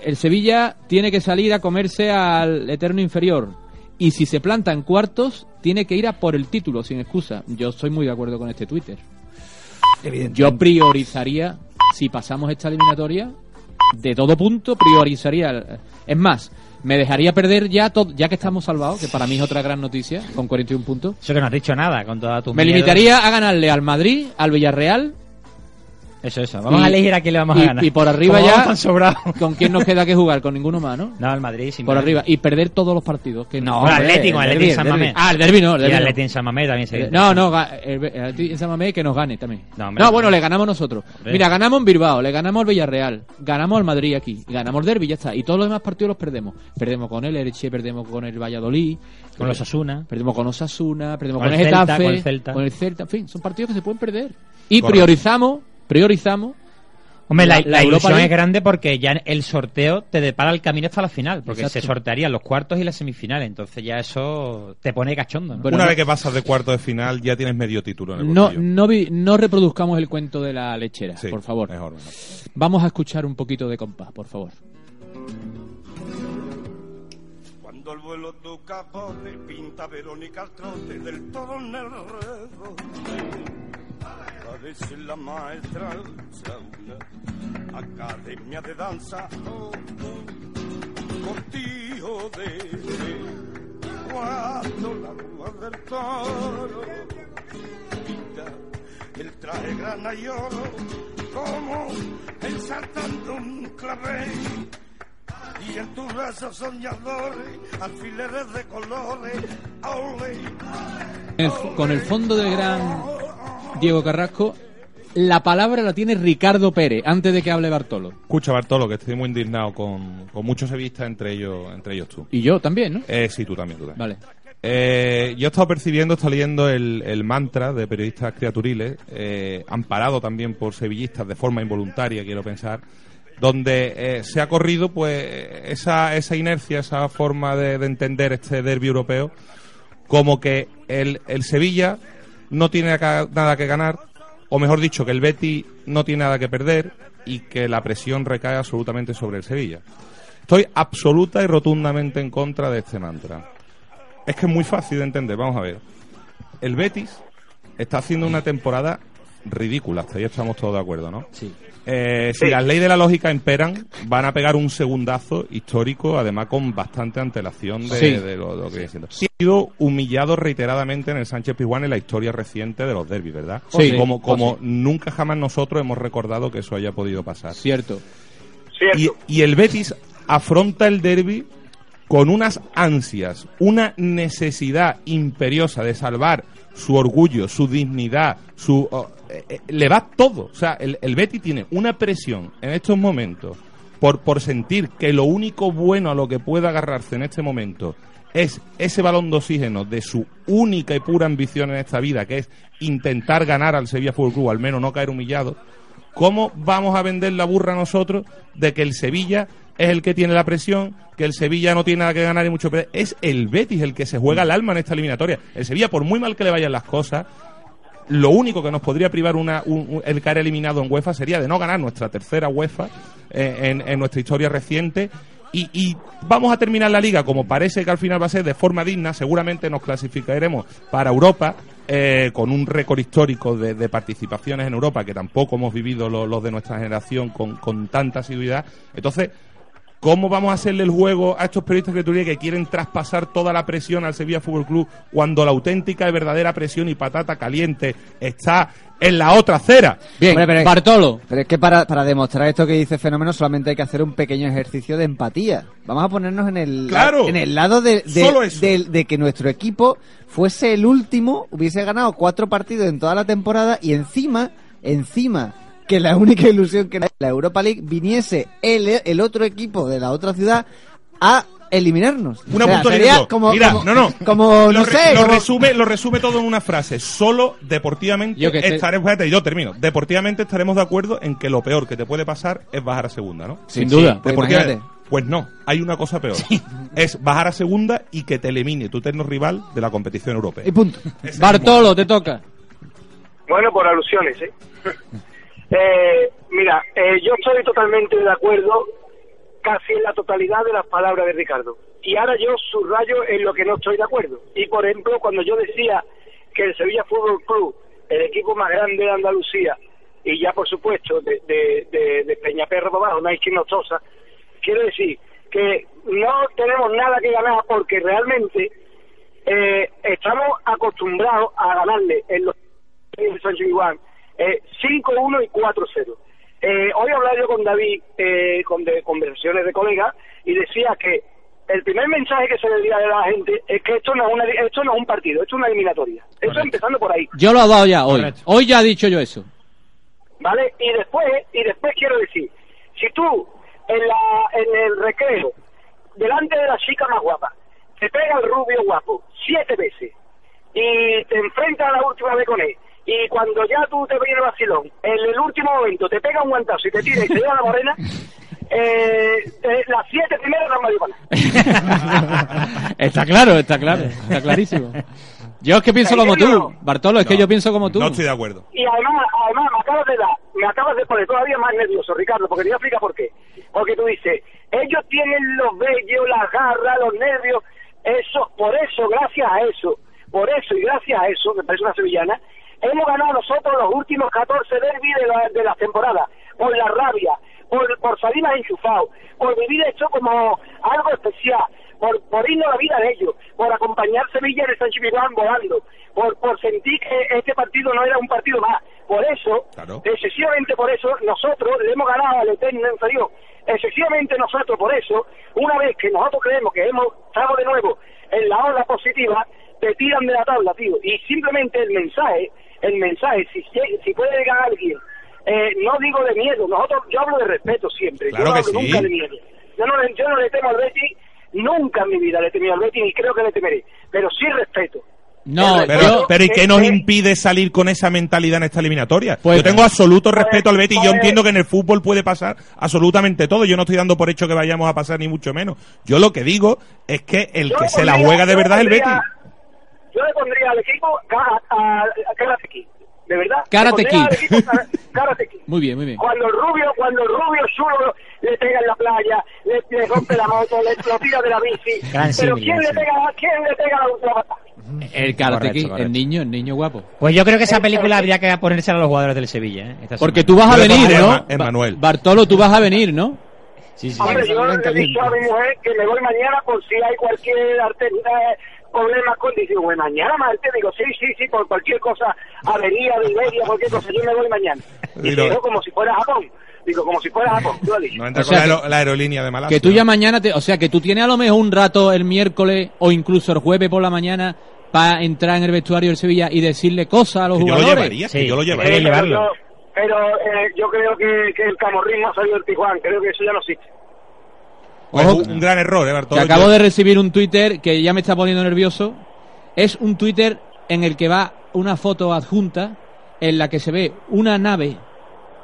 el Sevilla tiene que salir a comerse al eterno inferior. Y si se planta en cuartos, tiene que ir a por el título, sin excusa. Yo estoy muy de acuerdo con este Twitter. Yo priorizaría, si pasamos esta eliminatoria, de todo punto, priorizaría. Es más, me dejaría perder ya, to- ya que estamos salvados, que para mí es otra gran noticia, con 41 puntos. Eso que no has dicho nada con toda tu Me miedo. limitaría a ganarle al Madrid, al Villarreal. Eso, eso. Vamos y- a elegir a quién le vamos y- a ganar. Y por arriba ya. tan. *laughs* ¿Con quién nos queda que jugar? Con ninguno más, ¿no? No, el Madrid sin Por más. arriba. Y perder todos los partidos. Que No, hombre, el Atlético, el derbi, Atlético en San. Mamés. Ah, el derbi no, el Y derbi el no. Atlético en San Mamés también se- No, no, el, el Atlético en San Mamés que nos gane también. No, No, hombre. bueno, le ganamos nosotros. Hombre. Mira, ganamos en Bilbao, le ganamos al Villarreal, ganamos al Madrid aquí, ganamos el derbi, ya está. Y todos los demás partidos los perdemos. Perdemos con el Elche, perdemos con el Valladolid. Con los Osasuna. Perdemos con Osasuna, perdemos Con con, el el Celta, Getafe, con el Celta. con el Celta. En fin, son partidos que se pueden perder. Y Correcto. priorizamos, priorizamos. Hombre, la, la- ilusión es grande porque ya el sorteo te depara el camino hasta la final, porque Exacto. se sortearían los cuartos y las semifinales, entonces ya eso te pone cachondo. ¿no? Una vez que pasas de cuarto de final, ya tienes medio título en el No, bolsillo. no, vi- no reproduzcamos el cuento de la lechera, Sí, por favor. mejor, mejor. Vamos a escuchar un poquito de compás, por favor. Cuando el vuelo capote pinta Verónica al trote del todo en el redo. Parece la maestra una academia de danza. Oh, oh, de cuando la del toro el traje grana y oro como ensartando un clavel. Y en tus brazos soñadores, alfileres de colores, ole. Con el fondo del gran Diego Carrasco, la palabra la tiene Ricardo Pérez, antes de que hable Bartolo. Escucha, Bartolo, que estoy muy indignado con, con muchos sevillistas, entre ellos, entre ellos tú. Y yo también, ¿no? Eh, sí, tú también, tú también. Vale. Eh, yo he estado percibiendo, he estado leyendo el, el mantra de periodistas criaturiles, eh, amparado también por sevillistas de forma involuntaria, quiero pensar, donde eh, se ha corrido pues esa, esa inercia, esa forma de, de entender este derbi europeo, como que el, Sevilla no tiene nada que ganar, o mejor dicho, que el Betty no tiene nada que perder y que la presión recae absolutamente sobre el Sevilla. Estoy absoluta y rotundamente en contra de este mantra. Es que es muy fácil de entender, vamos a ver. El Betis está haciendo una temporada ridícula, hasta ahí estamos todos de acuerdo, ¿no? Sí. Eh, si las leyes de la lógica imperan, van a pegar un segundazo histórico, además con bastante antelación de, Sí. de lo, de lo que viene siendo. Sí, ha sido humillado reiteradamente en el Sánchez Pizjuán en la historia reciente de los derbis, ¿verdad? Sí. Como, nunca jamás nosotros hemos recordado que eso haya podido pasar. Cierto. Y, y el Betis afronta el derby con unas ansias, una necesidad imperiosa de salvar su orgullo, su dignidad, su eh, eh, le va todo. O sea, el, el Betis tiene una presión en estos momentos por, por sentir que lo único bueno a lo que puede agarrarse en este momento es ese balón de oxígeno de su única y pura ambición en esta vida, que es intentar ganar al Sevilla Fútbol Club, al menos no caer humillado. ¿Cómo vamos a vender la burra nosotros de que el Sevilla es el que tiene la presión, que el Sevilla no tiene nada que ganar y mucho? Es el Betis el que se juega el alma en esta eliminatoria. El Sevilla, por muy mal que le vayan las cosas, lo único que nos podría privar una, un- un- el caer eliminado en UEFA sería de no ganar nuestra tercera UEFA eh, en, en nuestra historia reciente. Y, y vamos a terminar la liga como parece que al final va a ser de forma digna. Seguramente nos clasificaremos para Europa eh, con un récord histórico de, de participaciones en Europa que tampoco hemos vivido lo- los de nuestra generación con, con tanta asiduidad. Entonces, ¿Cómo vamos a hacerle el juego a estos periodistas de Turía que quieren traspasar toda la presión al Sevilla Fútbol Club cuando la auténtica y verdadera presión y patata caliente está en la otra acera? Bien, Hombre, pero es- Bartolo. Pero es que para, para demostrar esto que dice Fenómeno solamente hay que hacer un pequeño ejercicio de empatía. Vamos a ponernos en el, Claro. en el lado de, de, Solo eso. de- de que nuestro equipo fuese el último, hubiese ganado cuatro partidos en toda la temporada y encima, encima, que la única *laughs* ilusión que era la Europa League viniese el, el otro equipo de la otra ciudad a eliminarnos. Una O sea, puntualidad. sería como, Mira, como- no, no. como, lo, no re- sé, lo como- resume, lo resume todo en una frase. Solo deportivamente Yo estaremos, espérate, yo termino. Deportivamente estaremos de acuerdo en que lo peor que te puede pasar es bajar a segunda, ¿no? Sin duda. Pues Deportivamente. imagínate. Pues no, hay una cosa peor. Es bajar a segunda y que te elimine tu eterno rival de la competición europea. Y punto. Bartolo, te toca. Bueno, por alusiones, ¿eh? Eh, mira, eh, yo estoy totalmente de acuerdo casi en la totalidad de las palabras de Ricardo. Y ahora yo subrayo en lo que no estoy de acuerdo. Y por ejemplo, cuando yo decía que el Sevilla Fútbol Club, el equipo más grande de Andalucía, y ya por supuesto de, de, de, de Peñaperro para abajo, no hay tosa, quiero decir que no tenemos nada que ganar porque realmente eh, estamos acostumbrados a ganarle en los en San Juan eh, 5-1 y 4-0. Eh, hoy hablaba yo con David, eh, con de, conversaciones de colegas, y decía que el primer mensaje que se le diría a la gente es que esto no es, una, esto no es un partido, esto es una eliminatoria. Eso empezando por ahí. Yo lo he dado ya hoy. Hoy ya he dicho yo eso. ¿Vale? Y después, y después quiero decir, si tú en, la, en el recreo, delante de la chica más guapa, te pega el rubio guapo siete veces y te enfrentas a la última vez con él, y cuando ya tú te viene el vacilón, en el último momento te pega un guantazo y te tira y te lleva la morena, *laughs* eh, eh, las siete primeras no me dio para nada. Está claro, está claro, está clarísimo. Yo es que pienso como tú, Bartolo, es que yo pienso como tú. No estoy de acuerdo. Y además, además me acabas de dar, me acabas de poner todavía más nervioso, Ricardo, porque te voy a explicar por qué. Porque tú dices, ellos tienen los vellos, las garras, los nervios, eso, por eso, gracias a eso, por eso y gracias a eso, me parece una sevillana, hemos ganado nosotros los últimos 14 derbis de la, de la temporada, por la rabia, por, por salir más enchufados, por vivir esto como algo especial, por, por irnos a la vida de ellos, por acompañar Sevilla en el San Chimiguán volando, por, por sentir que este partido no era un partido más. Por eso, excesivamente por eso, nosotros le hemos ganado al Eterno inferior. Excesivamente nosotros por eso, una vez que nosotros creemos que hemos estamos de nuevo en la ola positiva, te tiran de la tabla, tío. Y simplemente el mensaje, el mensaje, si, si puede llegar alguien, eh, no digo de miedo, nosotros, yo hablo de respeto siempre, Claro yo no que hablo sí. nunca de miedo. Yo no, le- yo no le temo al Betis, nunca en mi vida le he temido al Betis, ni creo que le temeré, pero sí respeto. No, pero, yo- pero ¿y qué nos impide salir con esa mentalidad en esta eliminatoria? Pues- yo tengo absoluto respeto al Betis y yo pues- entiendo que en el fútbol puede pasar absolutamente todo. Yo no estoy dando por hecho que vayamos a pasar ni mucho menos. Yo lo que digo es que el que se la juega de verdad es el Betis. Yo le pondría al equipo a, a Karate Kid, de verdad. Karate Le pondría Kid. al equipo Kara- Karate Kid. *laughs* Muy bien, muy bien. Cuando rubio, cuando rubio chulo le pega en la playa, le, le rompe la moto, le lo tira de la bici. *laughs* Gran pero ¿quién le pega, quién le pega la última patada? El Karate Correcto, Kid, correcto. el niño, el niño guapo. Pues yo creo que esa película habría que ponérsela a los jugadores del Sevilla. ¿eh? Esta Porque tú vas a venir, ¿no? Emmanuel. Ba- Bartolo, tú vas a venir, ¿no? Sí, sí. Hombre, yo le he dicho a mi mujer que me voy mañana por si hay cualquier arte- eh, problema con... Dice, bueno, mañana martes, digo, sí, sí, sí, por cualquier cosa, avería de Iberia, cualquier cosa, yo me voy mañana. Y Digo- digo, como si fuera Japón. Digo, como si fuera Japón, tú lo has dicho. No entra O sea la, que- aero- la aerolínea de Malasia. Que tú ya mañana, te, o sea, que tú tienes a lo mejor un rato el miércoles o incluso el jueves por la mañana para entrar en el vestuario del Sevilla y decirle cosas a los Que yo lo jugadores. llevaría, que Sí. yo lo Eh, llevaría. pero llevarlo. yo, pero eh, yo creo que, que el camorrismo ha salido del Tijuana, creo que eso ya no existe. Pues Ojo, un, gran error, ¿eh, que acabo de recibir un Twitter que ya me está poniendo nervioso. Es un Twitter en el que va una foto adjunta en la que se ve una nave,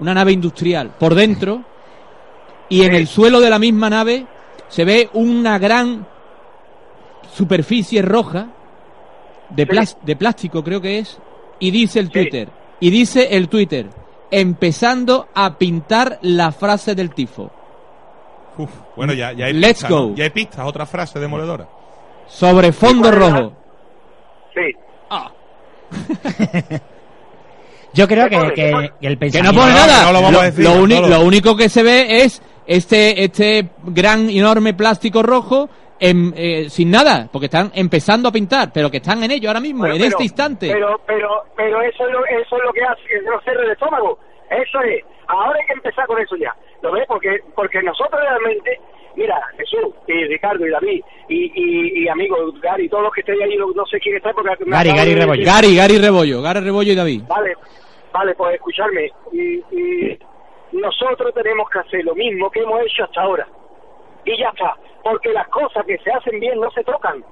una nave industrial por dentro y en el suelo de la misma nave se ve una gran superficie roja de, plas- de plástico creo que es y dice el Twitter y dice el Twitter empezando a pintar la frase del tifo Uf, bueno, ya, ya hay Let's go. Ya hay pistas, otra frase demoledora. sobre fondo rojo Sí. *laughs* Yo creo que, que- el Que no pensamiento... pone No, nada. no lo vamos a decir, lo, lo único que se ve es este este gran enorme plástico rojo en, eh, sin nada, porque están empezando a pintar, pero que están en ello ahora mismo, Bueno, en pero- este instante. Pero, pero, pero eso es lo, eso es lo que hace que no cierre el estómago. Eso es. Ahora hay que empezar con eso ya. ¿Lo ves? Porque, porque nosotros realmente, mira, Jesús y Ricardo y David y, y, y amigo Gary, todos los que estén ahí, no, no sé quién está porque Gary, Gary de Rebollo. decir- Gary, Gary Rebollo, Gary Rebollo y David. Vale, vale, pues escucharme. Y, y nosotros tenemos que hacer lo mismo que hemos hecho hasta ahora. Y ya está. Porque las cosas que se hacen bien no se tocan.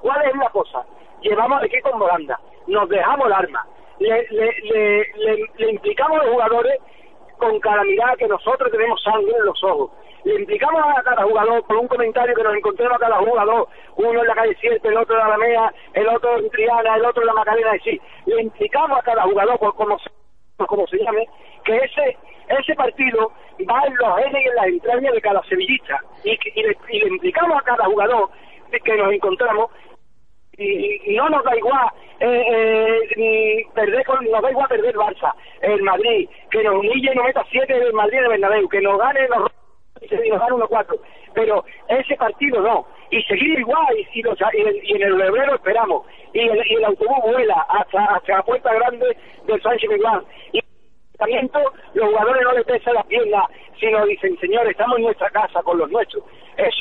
¿Cuál es la cosa? Llevamos al equipo en volanda, nos dejamos el arma, le, le, le, implicamos a los jugadores con cada que nosotros tenemos sangre en los ojos. le implicamos a cada jugador por un comentario que nos encontremos a cada jugador, uno en la calle 7, el otro en la Alameda, el otro en Triana, el otro en la Macarena, y sí, le implicamos a cada jugador, por como como se llame, que ese ese partido va en los genes y en las entrañas de cada sevillista, y, y le, y le implicamos a cada jugador que nos encontramos y, no nos da igual eh, eh, perder con, nos da igual perder Barça, el Madrid, que nos humille y nos meta del Madrid de Bernabéu, que nos gane nos, y nos gane 1-4, pero ese partido no, y seguir igual, y, y los- y en el Lebrero esperamos, y el, y el autobús vuela hasta, hasta la puerta grande del Sánchez Miguel, y los jugadores no les pesan las piernas, sino dicen, señor, estamos en nuestra casa con los nuestros. Es,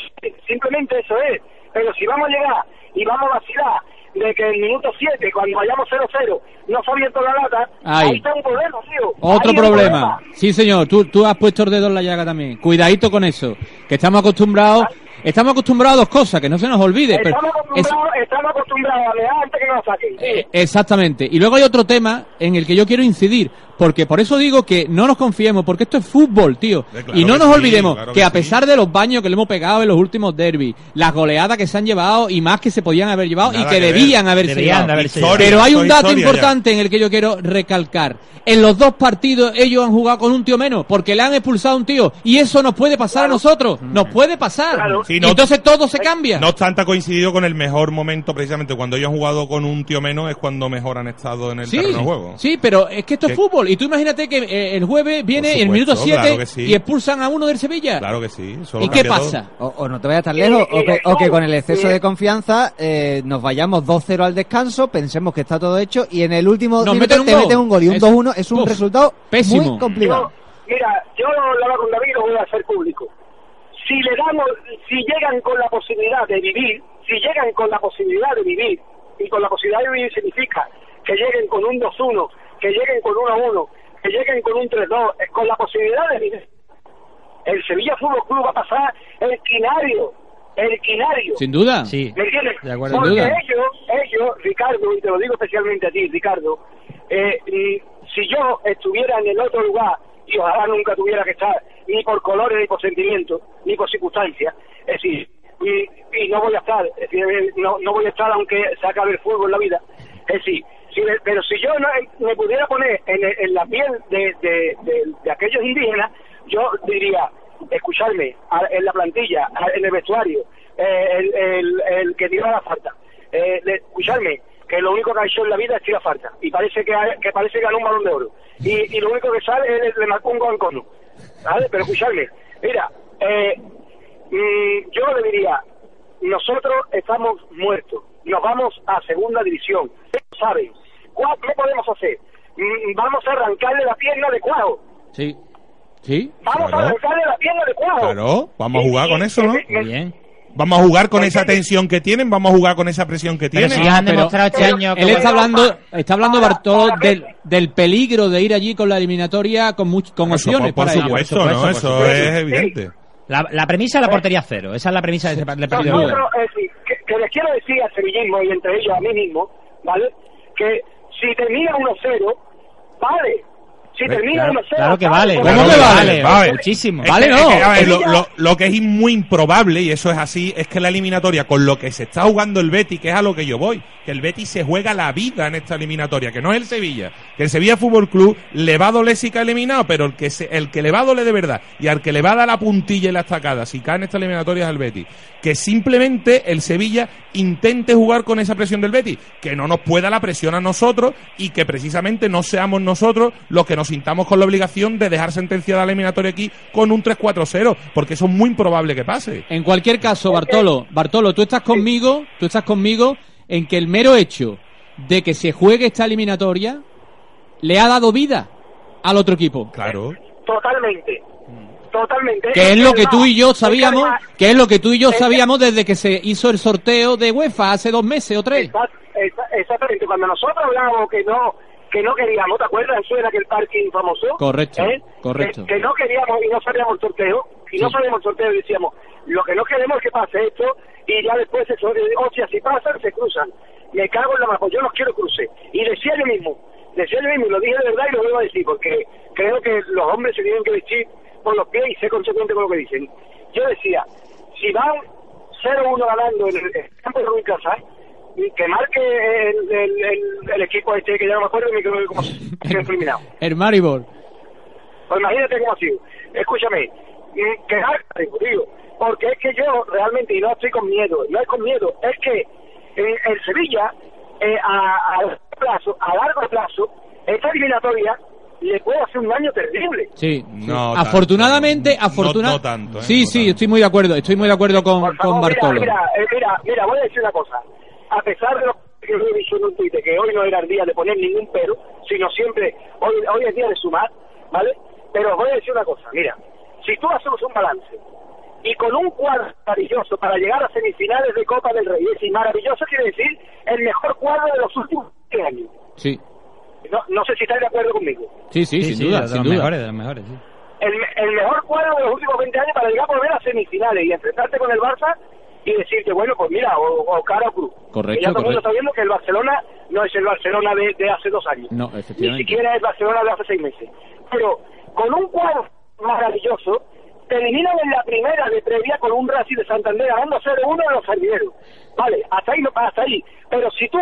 simplemente eso es. Pero si vamos a llegar y vamos a vacilar de que en el minuto 7, cuando vayamos 0-0, no se ha abierto la lata, Ahí. ahí está un problema, tío. Otro un problema. Sí, señor, tú, tú has puesto el dedo en la llaga también. Cuidadito con eso, que estamos acostumbrados, estamos acostumbrados a dos cosas, que no se nos olvide. pero Estamos es- acostumbrados, estamos acostumbrados a leer antes que nos saquen. sí. Exactamente. Y luego hay otro tema en el que yo quiero incidir, porque por eso digo que no nos confiemos, porque esto es fútbol, tío. claro y no nos sí, olvidemos claro que, que a sí. pesar de los baños que le hemos pegado en los últimos derbis, las goleadas que se han llevado y más que se podían haber llevado Nada y que, debían haberse Deberían llevado. de haberse llevado. Pero hay un dato importante en el que yo quiero recalcar. En los dos partidos ellos han jugado con un tío menos, porque le han expulsado a un tío. Y eso nos puede pasar a nosotros. Nos puede pasar. Sí, y no- entonces todo se cambia. No obstante, ha coincidido con el mejor momento, precisamente cuando ellos han jugado con un tío menos, es cuando mejor han estado en el Sí, terreno de juego. sí, pero es que esto es fútbol. Y tú imagínate que eh, el jueves viene en el minuto supuesto, 7 claro que sí. y expulsan a uno del Sevilla. Claro que sí. ¿Y qué pasa? O, o no te vayas tan lejos, o que, o que con el exceso de confianza eh, nos vayamos 2-0 al descanso, pensemos que está todo hecho y en el último Nos minuto meten un te gol. meten un gol y un Es- 2-1 es un Uf, resultado pésimo. muy complicado. Mira, yo lo hablaba con David y lo voy a hacer público. Si le damos, si llegan con la posibilidad de vivir, si llegan con la posibilidad de vivir, y con la posibilidad de vivir significa que lleguen con un 2-1, que lleguen con 1-1, que lleguen con un 3-2, eh, con la posibilidad de el Sevilla Fútbol Club va a pasar el quinario, el quinario. Sin duda. Sí. ¿Me entiendes? De acuerdo. Porque duda. ellos, ellos, Ricardo, y te lo digo especialmente a ti, Ricardo, eh, y si yo estuviera en el otro lugar, y ojalá nunca tuviera que estar, ni por colores, ni por sentimientos, ni por circunstancias, es decir, y, y no voy a estar, es decir, no, no voy a estar aunque se acabe el fútbol en la vida, es decir, si pero si yo no, me pudiera poner en, en la piel de, aquellos indígenas, yo diría, escucharme en la plantilla, en el vestuario, eh, el, el, el que tira la falta, eh, escucharme que lo único que ha hecho en la vida es tirar falta y parece que, ha- que parece que ganó un balón de oro y, y lo único que sale es le marcó un gol cono ¿vale? pero escucharme mira eh, mm, yo le diría nosotros estamos muertos nos vamos a segunda división saben ¿cuál- ¿qué podemos hacer? Mm, vamos a arrancarle la pierna de cuajo Sí. Sí. vamos Claro. a arrancarle la pierna de cuajo Claro, vamos a jugar con eso, ¿no? Muy bien. Vamos a jugar con esa tensión que tienen, vamos a jugar con esa presión que Pero tienen. si han pero- demostrado este año que Él está hablando, está hablando Bartolo del, del peligro de ir allí con la eliminatoria con much- con Eso, opciones por, por para ello. supuesto, Por ¿no? supuesto, Eso por supuesto. es evidente. la, la premisa es la portería cero. Esa es la premisa de del partido. de es decir, que, que les quiero decir al sevillismo y entre ellos a mí mismo, ¿vale? Que si termina 1-0, vale. Si termina Claro, 1-0, claro que vale. ¿Cómo claro que vale? Vale. Muchísimo. Es Vale, que- no. es que, a ver, lo, lo- lo que es muy improbable, y eso es así, es que la eliminatoria, con lo que se está jugando el Betis, que es a lo que yo voy, que el Betis se juega la vida en esta eliminatoria, que no es el Sevilla, que el Sevilla Fútbol Club le va a doler si cae eliminado, pero el que, se- el que le va a doler de verdad, y al que le va a dar la puntilla y la estacada si cae en esta eliminatoria es el Betis. Que simplemente el Sevilla intente jugar con esa presión del Betis, que no nos pueda la presión a nosotros y que precisamente no seamos nosotros los que nos sintamos con la obligación de dejar sentenciada la eliminatoria aquí con un 3-4-0, porque eso es muy improbable que pase. En cualquier caso, Bartolo, Bartolo, tú estás conmigo, tú estás conmigo en que el mero hecho de que se juegue esta eliminatoria le ha dado vida al otro equipo. Claro. Totalmente. Totalmente. Que es lo que tú y yo sabíamos, que es lo que tú y yo sabíamos desde que se hizo el sorteo de UEFA hace dos meses o tres. Exact- exa- Exactamente, cuando nosotros hablábamos que no que no queríamos, ¿te acuerdas? Eso era aquel parking famoso. Correcto, ¿Eh? correcto. Que, que no queríamos y no sabíamos el sorteo, y no sabíamos el sorteo y decíamos, lo que no queremos es que pase esto, y ya después, eso, eh, o sea, si pasan, se cruzan. Me cago en la mano, pues yo no quiero cruce. Y decía yo mismo, decía yo mismo, y lo dije de verdad y lo vuelvo a decir, porque creo que los hombres se tienen que vestir por los pies y ser consecuentes con lo que dicen. Yo decía, si van 0-1 ganando en el campo de Rubin Casal, y que marque el, el, el- el equipo este, que ya no me acuerdo ni que- cómo se ha eliminado. *laughs* El Maribor. Pues imagínate cómo ha sido. Escúchame, mm, que digo, digo, porque es que yo realmente, y no estoy con miedo, no es con miedo, es que eh, el Sevilla, eh, a, a largo plazo, a largo plazo, esta eliminatoria le puede hacer un daño terrible. Sí. No, afortunadamente, tanto. afortuna- No- no tanto, ¿eh? Sí, No sí, estoy muy de acuerdo. Estoy muy de acuerdo con, con Bartolo. Mira, eh, mira, mira, voy a decir una cosa. A pesar de lo que yo he dicho en un tuit, que hoy no era el día de poner ningún pero, sino siempre, hoy, hoy es día de sumar, ¿vale? Pero os voy a decir una cosa, mira, si tú hacemos un balance y con un cuadro maravilloso para llegar a semifinales de Copa del Rey, es decir, maravilloso quiere decir el mejor cuadro de los últimos 20 años. Sí, No, no sé si estáis de acuerdo conmigo. sí, sí, Sí, sin sí, duda, de sin duda. mejores, de los mejores, sí. el, el mejor cuadro de los últimos 20 años para llegar a volver a semifinales y enfrentarte con el Barça y decirte, bueno, pues mira, o, o cara o cruz. Correcto, Y ya todo el mundo está viendo que el Barcelona no es el Barcelona de, de hace dos años. No, Ni efectivamente. siquiera es el Barcelona de hace seis meses. Pero con un cuadro maravilloso, te eliminan en la primera de previa con un Racing de Santander ganando 0-1 en los servideros. Vale, hasta ahí, no- hasta ahí. Pero si tú,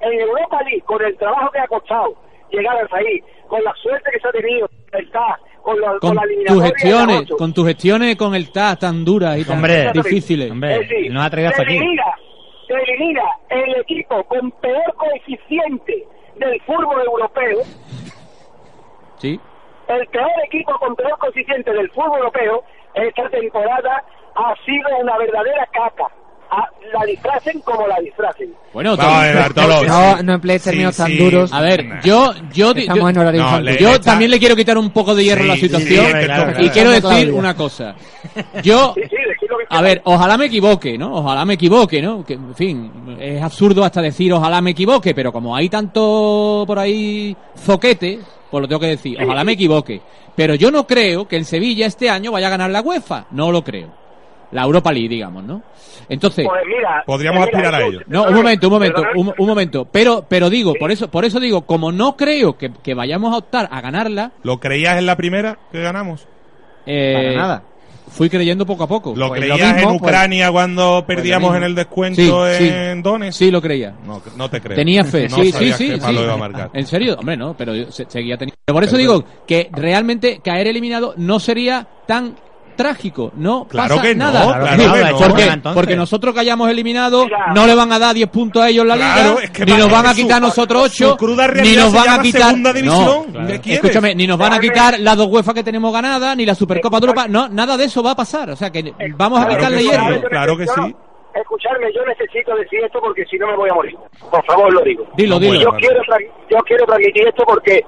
en Europa League, con el trabajo que ha costado llegar hasta ahí, con la suerte que se ha tenido, el TAS, con, la, con Con la tus gestiones, con tus gestiones con el TAS tan duras y tan Hombre, difíciles. hombre, decir, nos ha traído hasta aquí. elimina, se elimina el equipo con peor coeficiente del fútbol europeo, Sí. el peor equipo con peor coeficiente del fútbol europeo, esta temporada ha sido una verdadera caca. La disfracen como la disfracen. Bueno, ver, Bartolo. No, no emplees términos tan duros. A ver, yo, yo, yo- en horario No, infantil. le- yo está- también le quiero quitar un poco de hierro Sí, a la situación sí, claro, y claro. quiero decir una cosa. Yo, a ver, ojalá me equivoque, ¿no? Ojalá me equivoque, ¿no? Que, en fin, es absurdo hasta decir ojalá me equivoque, pero como hay tanto por ahí zoquete, pues lo tengo que decir, ojalá me equivoque. Pero yo no creo que el Sevilla este año vaya a ganar la UEFA, no lo creo. La Europa League, digamos, ¿no? Entonces, Pues mira, Podríamos mira, aspirar a ello. no, un momento, un momento, un, un momento. Pero, pero digo, por eso, por eso digo, como no creo que, que vayamos a optar a ganarla, ¿Lo creías en la primera que ganamos? eh, Para nada. fui creyendo poco a poco. ¿Lo Pues lo creías mismo, en pues- Ucrania cuando perdíamos en el descuento Sí, sí. en Donetsk? Sí, lo creía. No, no te creo. Tenía fe, No sí, sí, sí. sí. Iba a marcar. En serio, hombre, no, pero yo se- seguía teniendo. Pero por eso Pero- digo que realmente caer eliminado no sería tan trágico, no Claro pasa que no, nada. claro que no. porque, nosotros que hayamos eliminado Mira. no le van a dar 10 puntos a ellos en la Claro, liga, es que ni va- nos van a su- quitar nosotros su 8, cruda ni nos van a quitar escúchame, ni nos van a quitar las dos UEFA que tenemos ganadas, ni la Supercopa de Europa, no, nada de eso va a pasar, o sea que vamos a Claro quitarle que sí, hierro. claro que sí. Escucharme, yo necesito decir esto porque si no me voy a morir. Por favor, lo digo. Dilo, dilo. yo quiero yo quiero transmitir esto porque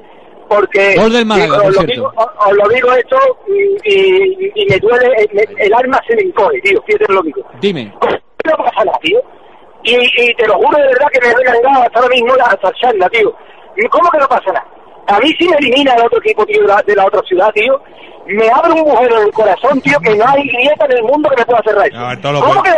porque Gol del Málaga, os, lo digo, os, os lo digo esto y, y- y me duele me- el alma se me encoge tío fíjate lo digo. Dime. no pasa nada tío. Y, y te lo juro de verdad que me he recargado hasta ahora mismo la charla tío. ¿Y ¿cómo que no pasa nada? a mí sí me elimina el otro equipo tío de la, de la otra ciudad tío me abre un agujero en el corazón tío que no hay grieta en el mundo que me pueda cerrar eso No, Bartolo, ¿Cómo, que,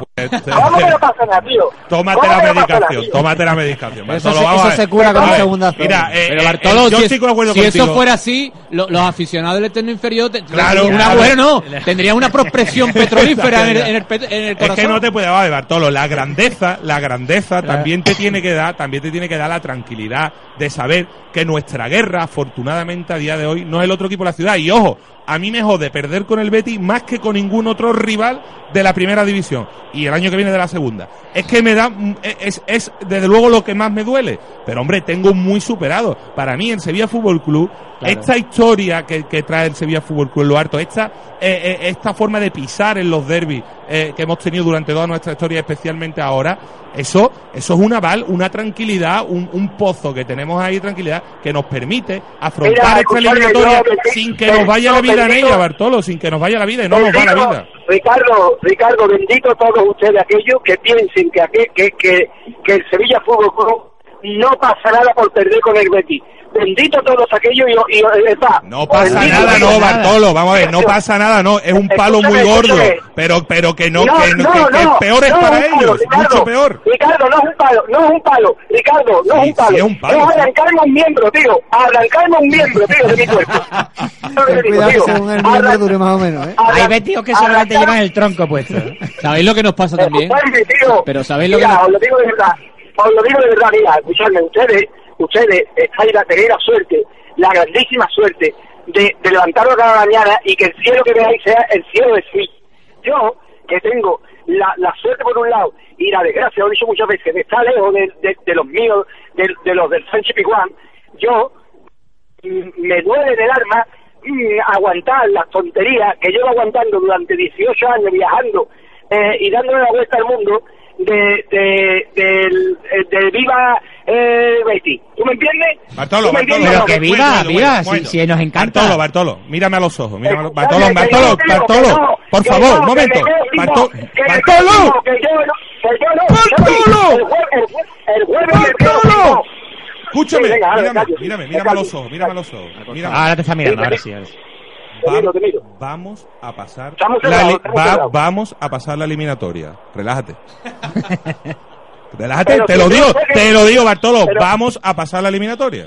¿cómo que no pasa nada tío? Tómate ¿Cómo la medicación, tío? tómate la medicación. Eso se- vamos eso a ver. se cura con un ver, segundazo. Mira, eh, Pero eh, Bartolo, eh, yo si, acuerdo si eso fuera así, lo- los aficionados del eterno inferior te- Claro, una claro. bueno, no, *laughs* tendría una prospresión petrolífera en el, en el pet- en el Es corazón. que no te puede dar, Bartolo, la grandeza, la grandeza también te tiene que dar, también te tiene que dar la tranquilidad de saber que nuestra guerra, afortunadamente a día de hoy, no es el otro equipo de la ciudad. Y ojo, a mí me jode perder con el Betis más que con ningún otro rival de la primera división y el año que viene de la segunda. Es que me da, mm, es, es desde luego lo que más me duele. Pero hombre, tengo muy superado. Para mí, el Sevilla Fútbol Club, esta historia que, que trae el Sevilla Fútbol Club en lo harto, esta, eh, eh, esta forma de pisar en los derbis eh, que hemos tenido durante toda nuestra historia, especialmente ahora, eso, eso es un aval, una tranquilidad, un, un pozo que tenemos ahí, tranquilidad, que nos permite afrontar esta eliminatoria yo, sin que nos vaya la vida en bendito- ella, Bartolo, sin que nos vaya la vida y no nos va la Bendito- vida. Ricardo, Ricardo, bendito todos ustedes aquellos que piensen que, aquel- que, que, que el Sevilla Fútbol Club no pasa nada por perder con el Betis. Bendito todos aquellos y, y, y está. No pasa Bendito nada, no, Bartolo, vamos a ver, no pasa nada, no, es un palo muy gordo, escúchame. pero pero que no, No, que, no- no, que- no, peor es para es palo, ellos, Ricardo. mucho peor. Ricardo, no es un palo, no es un palo. Ricardo, no Sí, es un palo. sí es un palo, sí. arrancarme un miembro, tío. Arrancarme un miembro, tío, de mi cuerpo. *laughs* ¿Sabes lo que digo, Cuidado según el miembro Arran- dure más o menos, ¿eh? Hay vestidos que solamente llevan el tronco puesto. ¿Sabéis lo que nos pasa también? Pero ¿sabéis lo que os lo digo de verdad. Os lo digo de verdad, mira, escuchadme, ustedes, ustedes estáis a tener la suerte, la grandísima suerte de, de levantaros cada mañana y que el cielo que veáis sea el cielo de Sevilla. Yo, que tengo la, la suerte por un lado y la desgracia, lo he dicho muchas veces, de estar lejos de, de- de los míos, de, de los del Sánchez Piguán, yo mm, me duele en el alma mm, aguantar las tonterías que llevo aguantando durante 18 años viajando eh, y dándole la vuelta al mundo de, de, del- eh, de viva eh, Betty. ¿Tú me entiendes? Bartolo, ¿Tú me Bartolo, entiendes? Pero un que viva, viva, si- si nos encanta. Bartolo, Bartolo, mírame a los ojos, mírame a los- Escúchame, Bartolo, Bartolo, Bartolo, por favor, un momento, Bartolo, Bartolo, ¡Bartolo! ¡Bartolo! escúchame, mírame, mírame, me mírame a los ojos, mírame a los ojos. Ahora te está mirando, ahora sí. ahora sí. Te miro, te miro. Vamos a pasar Estamos la cerrados, va- vamos a pasar la eliminatoria. Relájate. *laughs* Relájate, Pero te lo digo, que- te lo digo, Bartolo, pero- vamos a pasar la eliminatoria.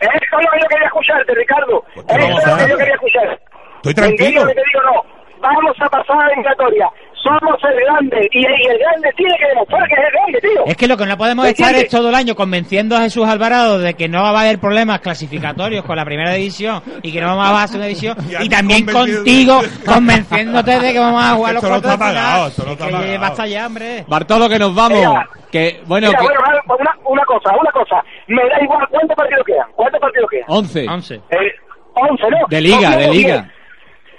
Eso es lo que yo quería escucharte, Ricardo. ¿qué Eso es lo que yo quería escuchar. Estoy tranquilo. ¿Entiendes lo que te digo? No. Vamos a pasar a la eliminatoria. Somos el grande. Y, y el grande tiene que demostrar que es el grande, tío. Es que lo que no podemos ¿Me estar es todo el año convenciendo a Jesús Alvarado de que no va a haber problemas clasificatorios con la primera división y que no vamos a bajar a segunda división *laughs* Y y también contigo *laughs* convenciéndote de que vamos a jugar los Esto no cuartos está de basta ya, hombre. Bartolo, que nos vamos. Mira. Que, bueno, Mira, que... bueno, pues una, una cosa, una cosa. Me da igual cuántos partidos quedan. ¿Cuántos partidos quedan? 11. 11. Eh, 11, ¿no? De liga, de liga. 10.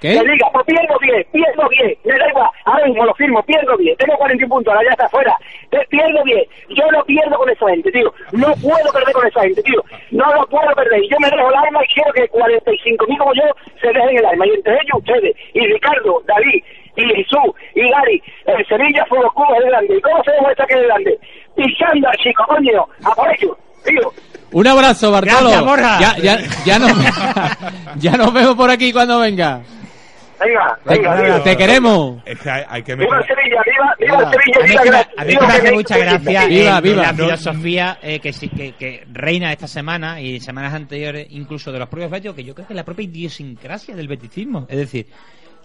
¿Qué? De liga, pues pierdo 10, pierdo 10, me da igual, ahora mismo lo firmo, pierdo 10, tengo 41 puntos, ahora ya está afuera, Te- pierdo 10, yo no pierdo con esa gente, tío, no puedo perder con esa gente, tío, no lo puedo perder, y yo me dejo el alma y quiero que 45 mil como yo se dejen el alma, y entre ellos ustedes, y Ricardo, David, y Jesús, y Gary, el Sevilla Fútbol Club es el grande, ¿y cómo se demuestra que es grande? Pisando al chico, coño, a por ello, tío. Un abrazo, Bartolo. Gracias. Ya, ya, ya, nos, *laughs* *laughs* ya nos vemos por aquí cuando venga. Venga, Te, venga, te queremos. Es que hay, hay que Viva Sevilla, viva, viva el Sevilla, A mí, viva a mí viva que me hace mucha gracia Viva, eh, viva. la filosofía eh, que, sí- que, que reina esta semana y semanas anteriores, incluso de los propios Betis, que yo creo que es la propia idiosincrasia del beticismo. Es decir,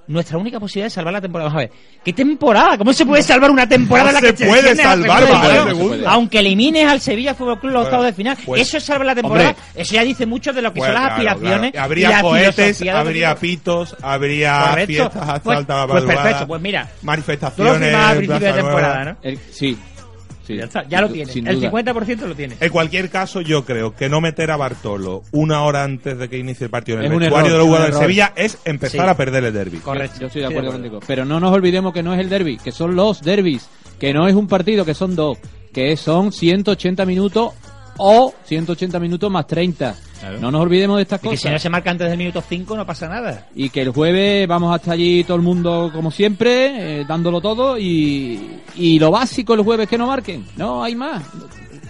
nuestra única posibilidad es salvar la temporada. Vamos a ver, ¿qué temporada? ¿Cómo se puede salvar una temporada No en la se que te puede salvar la. Aunque elimines al Sevilla Fútbol Club los Bueno, octavos de final, pues- eso es salvar la temporada. Hombre. eso ya dice mucho de lo que Pues, son las claro, aspiraciones. claro. Habría la cohetes, habría pitos, habría Correcto. fiestas hasta Pues- alta pues perfecto, pues mira, Tú lo manifestaciones. firmabas a principio de temporada, Nueva. ¿no? El- sí. Sí. Ya, está, ya lo sin El duda. 50% lo tienes. En cualquier caso, yo creo que no meter a Bartolo una hora antes de que inicie el partido en el vestuario de los jugadores de. Sevilla es empezar Sí. a perder el derby. Correcto. Yo estoy de Sí, acuerdo contigo. Pero no nos olvidemos que no es el derby, que son los derbis, que no es un partido, que son dos, que son 180 minutos o 180 minutos más 30. Claro. No nos olvidemos de estas Y que cosas. si no se marca antes del minuto 5 no pasa nada. Y que el jueves vamos hasta allí todo el mundo como siempre, eh, dándolo todo y, y lo básico el jueves que no marquen. No, hay más.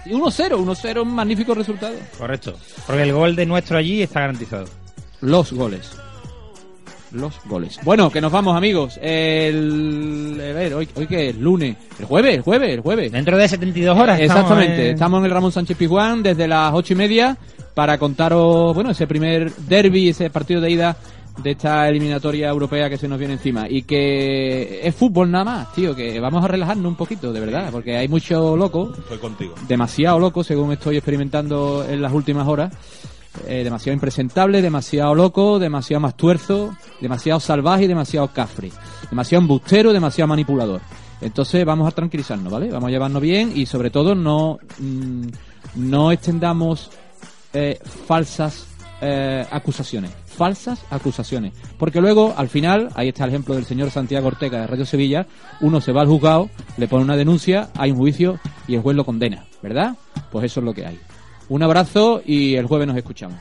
Y 1-0, 1-0, un magnífico resultado. Correcto. Porque el gol de nuestro allí está garantizado. Los goles. Los goles. Bueno, que nos vamos amigos. El... A ver, hoy, hoy que es lunes. El jueves, el jueves, el jueves. Dentro de 72 horas. Exactamente, estamos, eh, estamos en el Ramón Sánchez Pizjuán desde las ocho y media para contaros, bueno, ese primer derby, ese partido de ida de esta eliminatoria europea que se nos viene encima y que es fútbol nada más, tío, que vamos a relajarnos un poquito, de verdad, porque hay mucho loco, Estoy contigo. demasiado loco según estoy experimentando en las últimas horas. Eh, demasiado impresentable, demasiado loco, demasiado más tuerzo, demasiado salvaje y demasiado cafre. Demasiado embustero, demasiado manipulador. Entonces vamos a tranquilizarnos, ¿vale? Vamos a llevarnos bien y sobre todo no, mm, no extendamos eh, falsas eh, acusaciones. Falsas acusaciones. Porque luego, al final, ahí está el ejemplo del señor Santiago Ortega de Radio Sevilla, uno se va al juzgado, le pone una denuncia, hay un juicio y el juez lo condena, ¿verdad? Pues eso es lo que hay. Un abrazo y el jueves nos escuchamos.